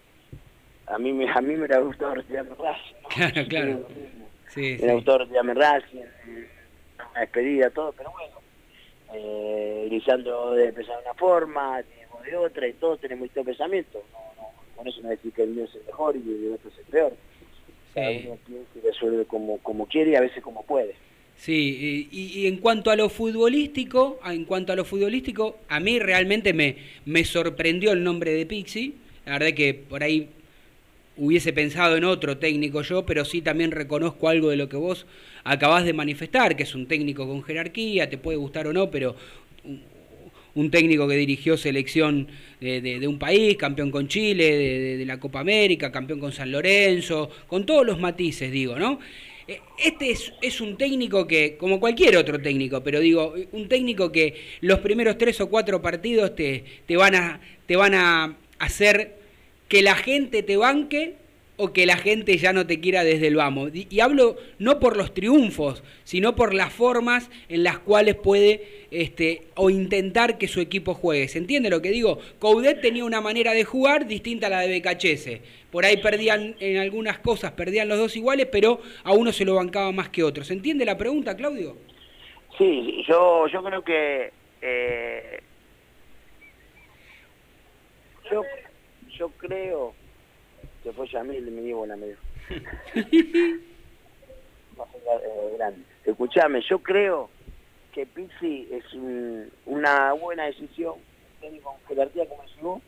a mí me, a mí me hubiera gustado retirarme Racing, ¿no? Claro, claro. Sí, Me sí. gustado retirarme Racing, una despedida, todo, pero bueno, eh, Lisandro debe pensar de una forma, Diego de otra, y todos tenemos distintos pensamientos, no, no, con eso no decir que el mío es el mejor y el otro es el peor. Cada uno resuelve como, como quiere y a veces como puede. Sí, y, y- en cuanto a lo futbolístico, a- en cuanto a lo futbolístico, a mí realmente me, me sorprendió el nombre de Pixi. La verdad que por ahí hubiese pensado en otro técnico yo, pero sí también reconozco algo de lo que vos acabás de manifestar, que es un técnico con jerarquía, te puede gustar o no, pero un, técnico que dirigió selección de, un país, campeón con Chile, de, de- de la Copa América, campeón con San Lorenzo, con todos los matices, digo, ¿no? Eh, Este es, es un técnico que, como cualquier otro técnico, pero digo, un técnico que los primeros tres o cuatro partidos te, te, van, a, te van a hacer que la gente te banque o que la gente ya no te quiera desde el vamos. Y, hablo no por los triunfos, sino por las formas en las cuales puede este, o intentar que su equipo juegue. ¿Se entiende lo que digo? Coudet tenía una manera de jugar distinta a la de Becachese. Por ahí perdían en algunas cosas, perdían los dos iguales, pero a uno se lo bancaba más que otro. ¿Se entiende la pregunta, Claudio? Sí, sí, yo, yo creo que eh, yo, yo creo que fue Yamil me dijo buena [laughs] medio. Eh, grande. Escuchame, yo creo que Pixi es un- una buena decisión, técnico con jerarquía como decís vos.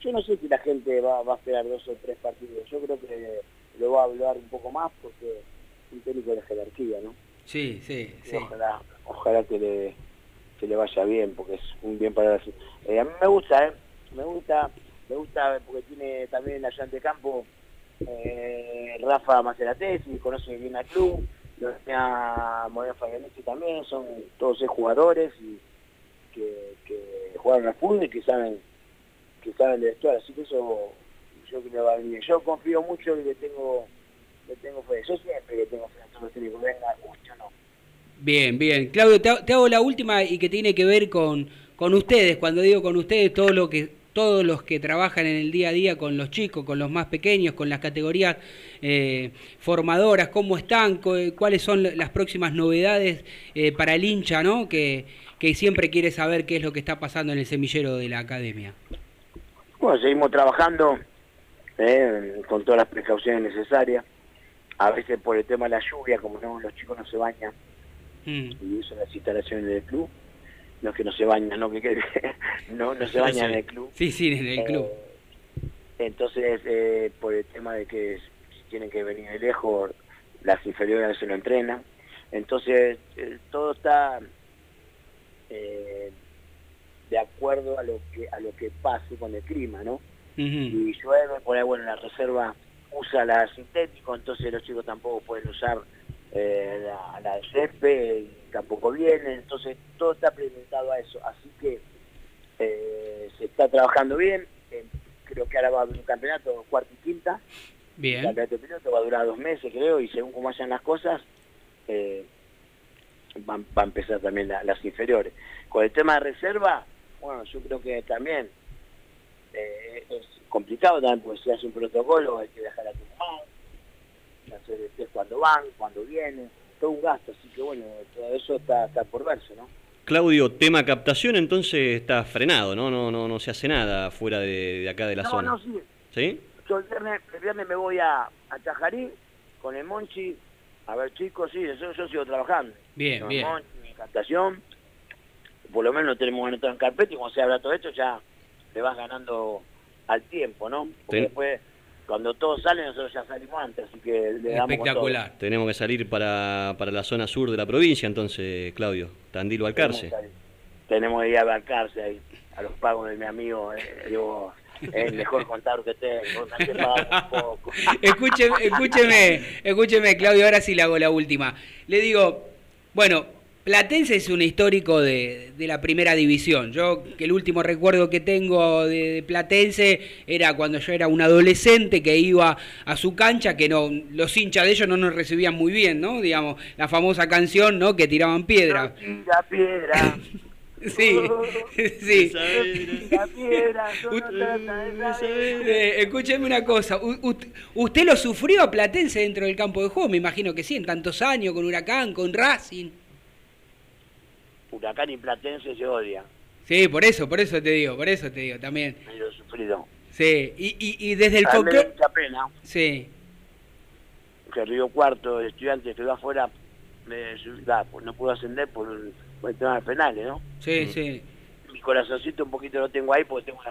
Yo no sé si la gente va, va a esperar dos o tres partidos. Yo creo que lo va a hablar un poco más porque es un técnico de jerarquía, ¿no? Sí, sí, Y sí. Ojalá, ojalá que le, que le vaya bien, porque es un bien para la eh, A mí me gusta, ¿eh? Me gusta, me gusta porque tiene también allá de campo eh, Rafa Maceratesi, conoce bien al club, lo tenía Moreno Fabianetti también, son todos seis jugadores y que, que juegan al fútbol y que saben que saben de vestuario, así que eso yo creo que va a. Yo confío mucho y le tengo le tengo fe. Yo siempre le tengo fe a todos los técnicos, venga, guste o no. Bien, bien. Claudio, te hago la última y que tiene que ver con, con ustedes. Cuando digo con ustedes, todo lo que, todos los que trabajan en el día a día con los chicos, con los más pequeños, con las categorías eh, formadoras, cómo están, cu- cuáles son las próximas novedades eh, para el hincha, ¿no? Que, que siempre quiere saber qué es lo que está pasando en el semillero de la academia. Bueno, seguimos trabajando eh, con todas las precauciones necesarias. A veces por el tema de la lluvia, como no los chicos no se bañan Mm. y usan las instalaciones del club, no es que no se bañan, no que [laughs] no, no se bañan en el club. Sí, sí, en el club. Eh, entonces, eh, por el tema de que si tienen que venir de lejos, las inferiores se lo entrenan. Entonces, eh, todo está eh, de acuerdo a lo que a lo que pase con el clima, ¿no? Ujú. Y llueve, por ahí, bueno, la reserva usa la sintético, entonces los chicos tampoco pueden usar la, la de césped, tampoco vienen, entonces todo está implementado a eso. Así que eh, se está trabajando bien, eh, creo que ahora va a haber un campeonato cuarta y quinta, el Bien. campeonato de piloto va a durar dos meses creo, y según cómo vayan las cosas, eh, va, va a empezar también la- las inferiores. Con el tema de reserva, bueno, yo creo que también eh, es complicado también porque si hace un protocolo hay que dejar a Tucumán, hacer el test cuando van, cuando vienen, todo un gasto, así que bueno, todo eso está, está por verse, ¿no? Claudio, tema captación entonces está frenado, ¿no? No, no, no se hace nada fuera de, de acá de la no, zona. no, sí, ¿Sí? yo el viernes, el viernes me voy a, a Chajarí con el Monchi, a ver chicos, sí, yo, yo sigo trabajando. Bien, Con bien. Monchi, mi captación, por lo menos lo tenemos anotado en carpeta y cuando se habla todo esto ya le vas ganando al tiempo, ¿no? Porque Sí. después, cuando todos salen, nosotros ya salimos antes, así que le damos todo. Espectacular. Tenemos que salir para, para la zona sur de la provincia, entonces, Claudio, Tandil o Alcarce. Tenemos, que- ir a Balcarce ahí, a los pagos de mi amigo, eh, digo, es mejor contador que tengo, un poco. [laughs] Escúcheme, escúcheme, escúcheme, Claudio, ahora sí le hago la última. Le digo, bueno, Platense es un histórico de, de la primera división. Yo, que el último recuerdo que tengo de, de Platense era cuando yo era un adolescente que iba a su cancha, que no, los hinchas de ellos no nos recibían muy bien, ¿no? Digamos, la famosa canción, ¿no? Que tiraban piedra. Tira piedra. [laughs] Sí, [laughs] sí. Eh, escúcheme una cosa, u- ¿usted lo sufrió a Platense dentro del campo de juego? Me imagino que sí, en tantos años, con Huracán, con Racing. Huracán y Platense se odian, Sí, por eso, por eso te digo, por eso te digo también. me lo he sufrido. Sí, y, y, y desde el folclore... mucha pena Sí, que Río Cuarto, el estudiante quedó afuera, me, da, pues no pudo ascender por el, por el tema de penales, ¿no? sí, sí. Mi corazoncito un poquito lo tengo ahí porque tengo de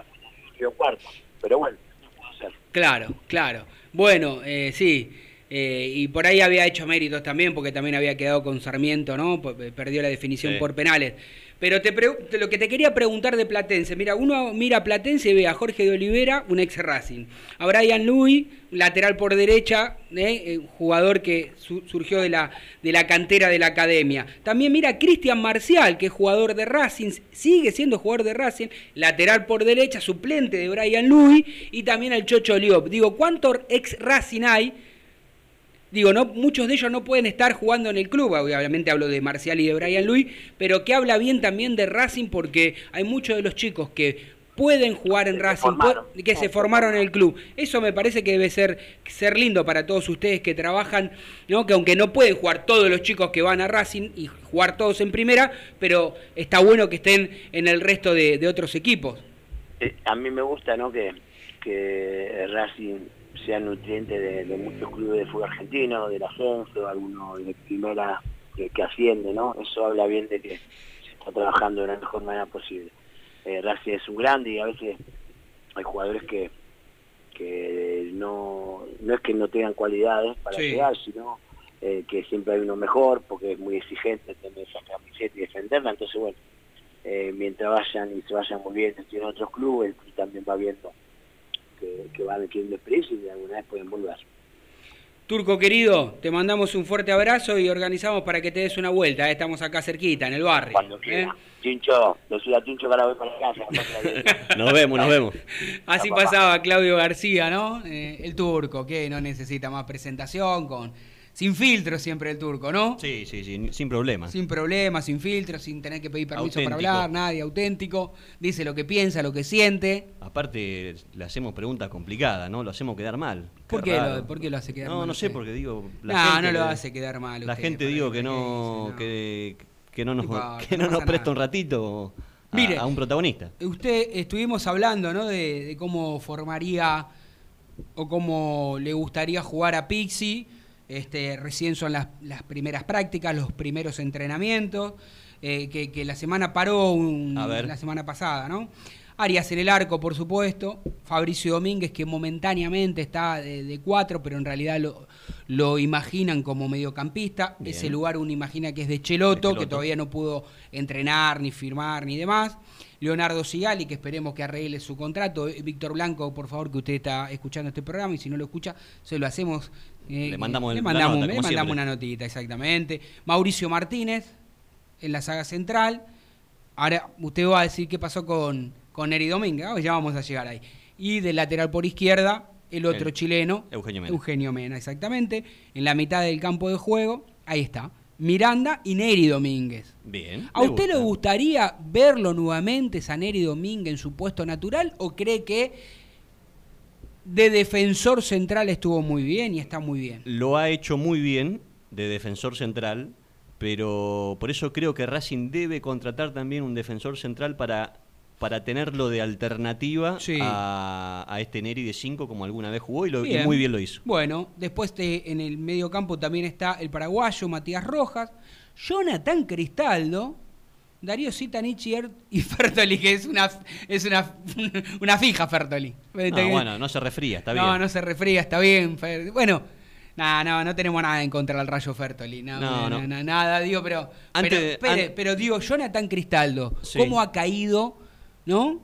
Río Cuarto, pero bueno, no puedo ser. Claro, claro. Bueno, eh, sí. Eh, y por ahí había hecho méritos también, porque también había quedado con Sarmiento, ¿no? Perdió la definición Sí. por penales. Pero te lo que te quería preguntar de Platense, mira, uno mira a Platense y ve a Jorge de Olivera, un ex Racing. A Brian Louis, lateral por derecha, ¿eh? Eh, jugador que su- surgió de la, de la cantera de la academia. También mira a Cristian Marcial, que es jugador de Racing, sigue siendo jugador de Racing, lateral por derecha, suplente de Brian Louis, y también al Chocho Liop. Digo, ¿cuántos ex Racing hay? Digo, no, muchos de ellos no pueden estar jugando en el club, obviamente hablo de Marcial y de Brian Luis, pero que habla bien también de Racing porque hay muchos de los chicos que pueden jugar en se Racing, pu- que se formaron en el club. Eso me parece que debe ser, ser lindo para todos ustedes que trabajan, ¿no? que aunque no pueden jugar todos los chicos que van a Racing y jugar todos en primera, pero está bueno que estén en el resto de, de otros equipos. Eh, a mí me gusta, ¿no? Que, que Racing sea nutriente de, de muchos clubes de fútbol argentino, del ascenso, algunos de primera que, que asciende, ¿no? Eso habla bien de que se está trabajando de la mejor manera posible. Eh, Racing es un grande y a veces hay jugadores que que no no es que no tengan cualidades para Sí. llegar, sino eh, que siempre hay uno mejor porque es muy exigente tener esa camiseta y defenderla, entonces bueno, eh, mientras vayan y se vayan moviendo en otros clubes, el club también va viendo que, que van adquiriendo experiencia y alguna vez pueden volver. Turco querido, te mandamos un fuerte abrazo y organizamos para que te des una vuelta. ¿eh? Estamos acá cerquita, en el barrio. Cuando ¿eh? quiera. Chincho, decía a Chincho ahora voy para casa. [laughs] Nos vemos, nos vemos. Así pasaba Claudio García, ¿no? Eh, el turco, que no necesita más presentación, con sin filtro siempre el turco, ¿no? Sí, sí, sí, sin problema. Sin problemas, sin filtro, sin tener que pedir permiso para hablar, nadie auténtico. Dice lo que piensa, lo que siente. Aparte, le hacemos preguntas complicadas, ¿no? Lo hacemos quedar mal. ¿Por qué, lo, por qué lo hace quedar No, mal no sé, usted? porque digo... no, gente no lo hace quedar mal. La usted, gente digo que no, dice, que, que no nos, que no no nos presta nada. un ratito a, Mire. a un protagonista. Usted, estuvimos hablando, ¿no? De, de cómo formaría o cómo le gustaría jugar a Pixie. Este, recién son las, las primeras prácticas, los primeros entrenamientos, eh, que, que la semana paró un- la semana pasada, ¿no? Arias en el arco, por supuesto. Fabricio Domínguez, que momentáneamente está de, de cuatro, pero en realidad lo, lo imaginan como mediocampista. Bien. Ese lugar uno imagina que es de Cheloto, De que Cheloto. todavía no pudo entrenar, ni firmar, ni demás. Leonardo Sigali, que esperemos que arregle su contrato. Víctor Blanco, por favor, que usted está escuchando este programa y si no lo escucha, se lo hacemos. Eh, Le mandamos le mandamos, nota, le mandamos una notita, exactamente. Mauricio Martínez, en la saga central. Ahora, usted va a decir qué pasó con, con Neri Domínguez, ya vamos a llegar ahí. Y del lateral por izquierda, el otro El- chileno, Eugenio Mena. Eugenio Mena, exactamente. En la mitad del campo de juego, ahí está. Miranda y Neri Domínguez. Bien. ¿A usted le gusta. gustaría verlo nuevamente, Saneri Domínguez, en su puesto natural? ¿O cree que de defensor central estuvo muy bien y está muy bien? Lo ha hecho muy bien de defensor central, pero por eso creo que Racing debe contratar también un defensor central para, para tenerlo de alternativa Sí. a, a este Neri de 5 como alguna vez jugó y, lo, y muy bien lo hizo. Bueno, después de- en el medio campo también está el paraguayo Matías Rojas, Jonathan Cristaldo, Darío y Er- y [laughs] Fertoli, que es una, es una, [laughs] una fija Fertoli. Ah, bueno, no se refría, está no, bien. no se refría, está bien. Bueno, nada, no, no tenemos nada en contra del Rayo Fertoli. No, No, no, no. no, nada, digo, pero. Antes pero, de- espere, an- pero digo, Jonathan Cristaldo, Sí. ¿cómo ha caído, no?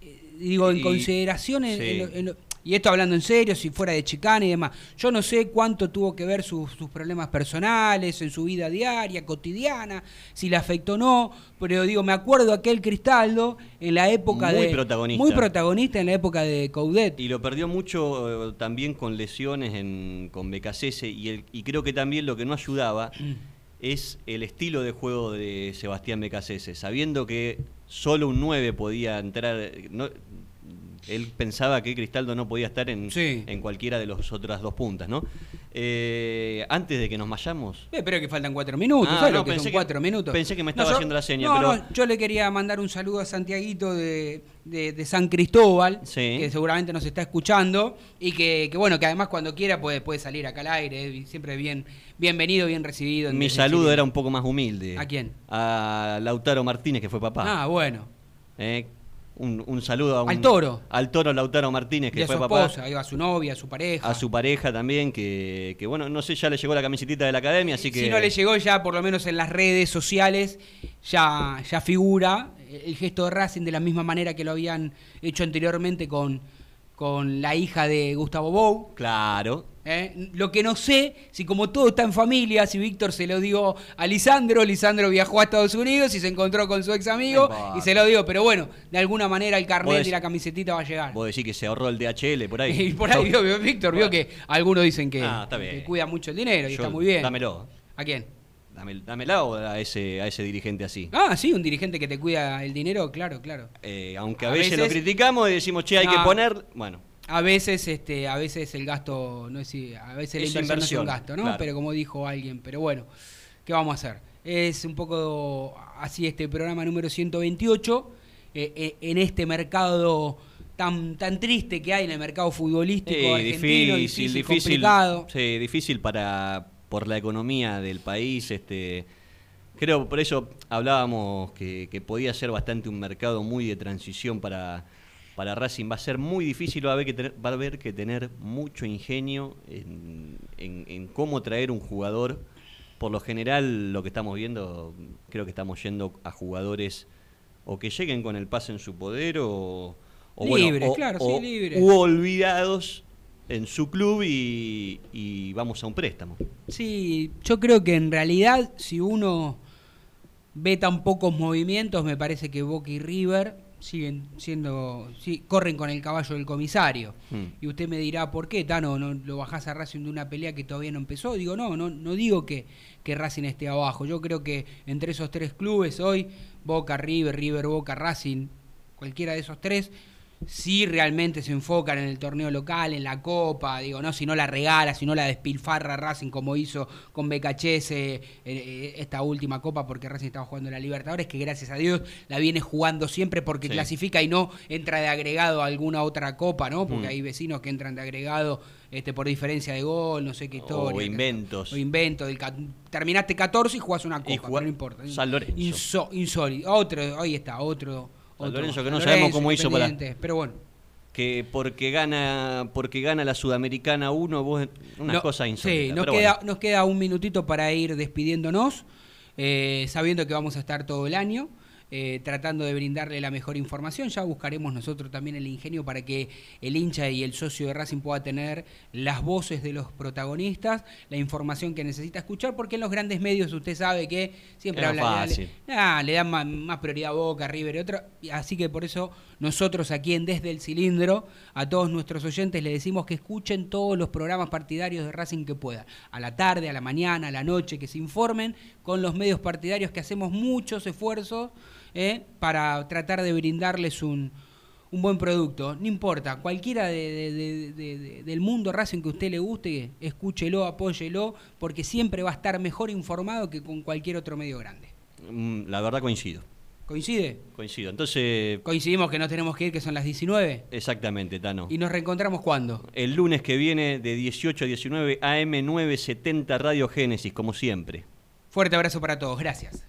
Eh, Digo, en Y- consideración en- sí. en lo- en lo- y esto hablando en serio, si fuera de chicana y demás. Yo no sé cuánto tuvo que ver sus, sus problemas personales, en su vida diaria, cotidiana, si le afectó o no, pero digo, me acuerdo aquel Cristaldo en la época Muy de... protagonista. Muy protagonista en la época de Coudet. Y lo perdió mucho eh, también con lesiones en, con BKCS y, el- y creo que también lo que no ayudaba Mm. es el estilo de juego de Sebastián BKCS, sabiendo que solo un 9 podía entrar, eh, no- él pensaba que Cristaldo no podía estar en, Sí. en cualquiera de las otras dos puntas, ¿no? Eh, antes de que nos vayamos, Eh, pero que faltan cuatro minutos, Ah, ¿sabes no, lo que pensé son que- cuatro minutos? pensé que me estaba yo- haciendo la seña, no, pero- no, yo le quería mandar un saludo a Santiaguito de, de- de San Cristóbal, Sí. que seguramente nos está escuchando, y que, que, bueno, que además cuando quiera puede, puede salir acá al aire, eh, siempre bien, bienvenido, bien recibido. mi saludo Chile. era un poco más humilde. ¿A quién? A Lautaro Martínez, que fue papá. Ah, bueno. Eh, un, un saludo a un- Al toro. Al toro Lautaro Martínez, Y que a fue su papá. esposa, a su novia, a su pareja. A su pareja también, que, que, bueno, no sé, ya le llegó la camiseta de la academia, así que. Si no le llegó ya, por lo menos en las redes sociales, ya, ya figura el gesto de Racing de la misma manera que lo habían hecho anteriormente con, con la hija de Gustavo Bou. Claro. ¿eh? Lo que no sé, si como todo está en familia, si Víctor se lo dio a Lisandro, Lisandro viajó a Estados Unidos y se encontró con su ex amigo y se lo dio, pero bueno, de alguna manera el carnet y la camisetita va a llegar. Vos decís que se ahorró el DHL por ahí. [laughs] Y por ahí vio, Víctor, vio que algunos dicen que, Ah, que cuida mucho el dinero y yo- está muy bien. Dámelo. ¿A quién? Dame, dámela o a ese, a ese dirigente así. Ah, sí, un dirigente que te cuida el dinero, claro, claro. Eh, aunque a, A veces, lo criticamos y decimos, che, hay que poner. Bueno, A veces, este, a veces el gasto, no es si- a veces Es la inversión, no es un gasto, ¿no? claro. Pero como dijo alguien, pero bueno, ¿qué vamos a hacer? Es un poco así este programa número 128, eh, eh, en este mercado tan, tan triste que hay en el mercado futbolístico argentino, difícil, difícil, difícil. complicado. Sí, difícil para por la economía del país. Este, creo por eso hablábamos que, que podía ser bastante un mercado muy de transición para, para Racing. Va a ser muy difícil, va a haber que tener, va a haber que tener mucho ingenio en, en- en cómo traer un jugador. Por lo general, lo que estamos viendo, creo que estamos yendo a jugadores o que lleguen con el pase en su poder o, o bueno, o- claro, sí, libres. u olvidados en su club y, y vamos a un préstamo. Sí, yo creo que en realidad si uno ve tan pocos movimientos, me parece que Boca y River siguen siendo, sí, corren con el caballo del comisario. Hmm. Y usted me dirá, ¿por qué, Tano, no lo bajás a Racing de una pelea que todavía no empezó? Digo, no, no, no digo que, que Racing esté abajo. Yo creo que entre esos tres clubes hoy, Boca, River, River, Boca, Racing, cualquiera de esos tres, si realmente se enfocan en el torneo local, en la Copa, digo, no si no la regala, si no la despilfarra Racing como hizo con BKHS eh, eh, esta última Copa, porque Racing estaba jugando la Libertadores, que gracias a Dios la viene jugando siempre porque Sí. clasifica y no entra de agregado a alguna otra Copa, ¿no? Porque Mm. hay vecinos que entran de agregado este, por diferencia de gol, no sé qué historia. O inventos. O invento. del ca- terminaste 14 y jugás una Copa, Y no importa. San Lorenzo. Inso- insólito. Otro, ahí está, otro. Otro. Lorenzo que no sabemos cómo hizo para- Pero bueno. Que porque gana, porque gana la Sudamericana 1, vos una No, cosa insólita. Sí, nos queda, bueno. nos queda un minutito para ir despidiéndonos, eh, sabiendo que vamos a estar todo el año. Eh, tratando de brindarle la mejor información, ya buscaremos nosotros también el ingenio para que el hincha y el socio de Racing pueda tener las voces de los protagonistas, la información que necesita escuchar, porque en los grandes medios usted sabe que siempre Es habla más le- fácil. Ah, le dan más, más prioridad a Boca, River y otro. y Así que por eso nosotros aquí en Desde el Cilindro, a todos nuestros oyentes le decimos que escuchen todos los programas partidarios de Racing que puedan. A la tarde, a la mañana, a la noche, que se informen con los medios partidarios que hacemos muchos esfuerzos eh, para tratar de brindarles un, un buen producto. No importa, cualquiera de- de- de- de- de- del mundo Racing que a usted le guste, escúchelo, apóyelo, porque siempre va a estar mejor informado que con cualquier otro medio grande. Mm, La verdad coincido. ¿Coincide? Coincido. Entonces, Coincidimos que no tenemos que ir, que son las 19. exactamente, Tano. ¿Y nos reencontramos cuándo? El lunes que viene de 18 a 19 AM 970 Radio Génesis, como siempre. Fuerte abrazo para todos. Gracias.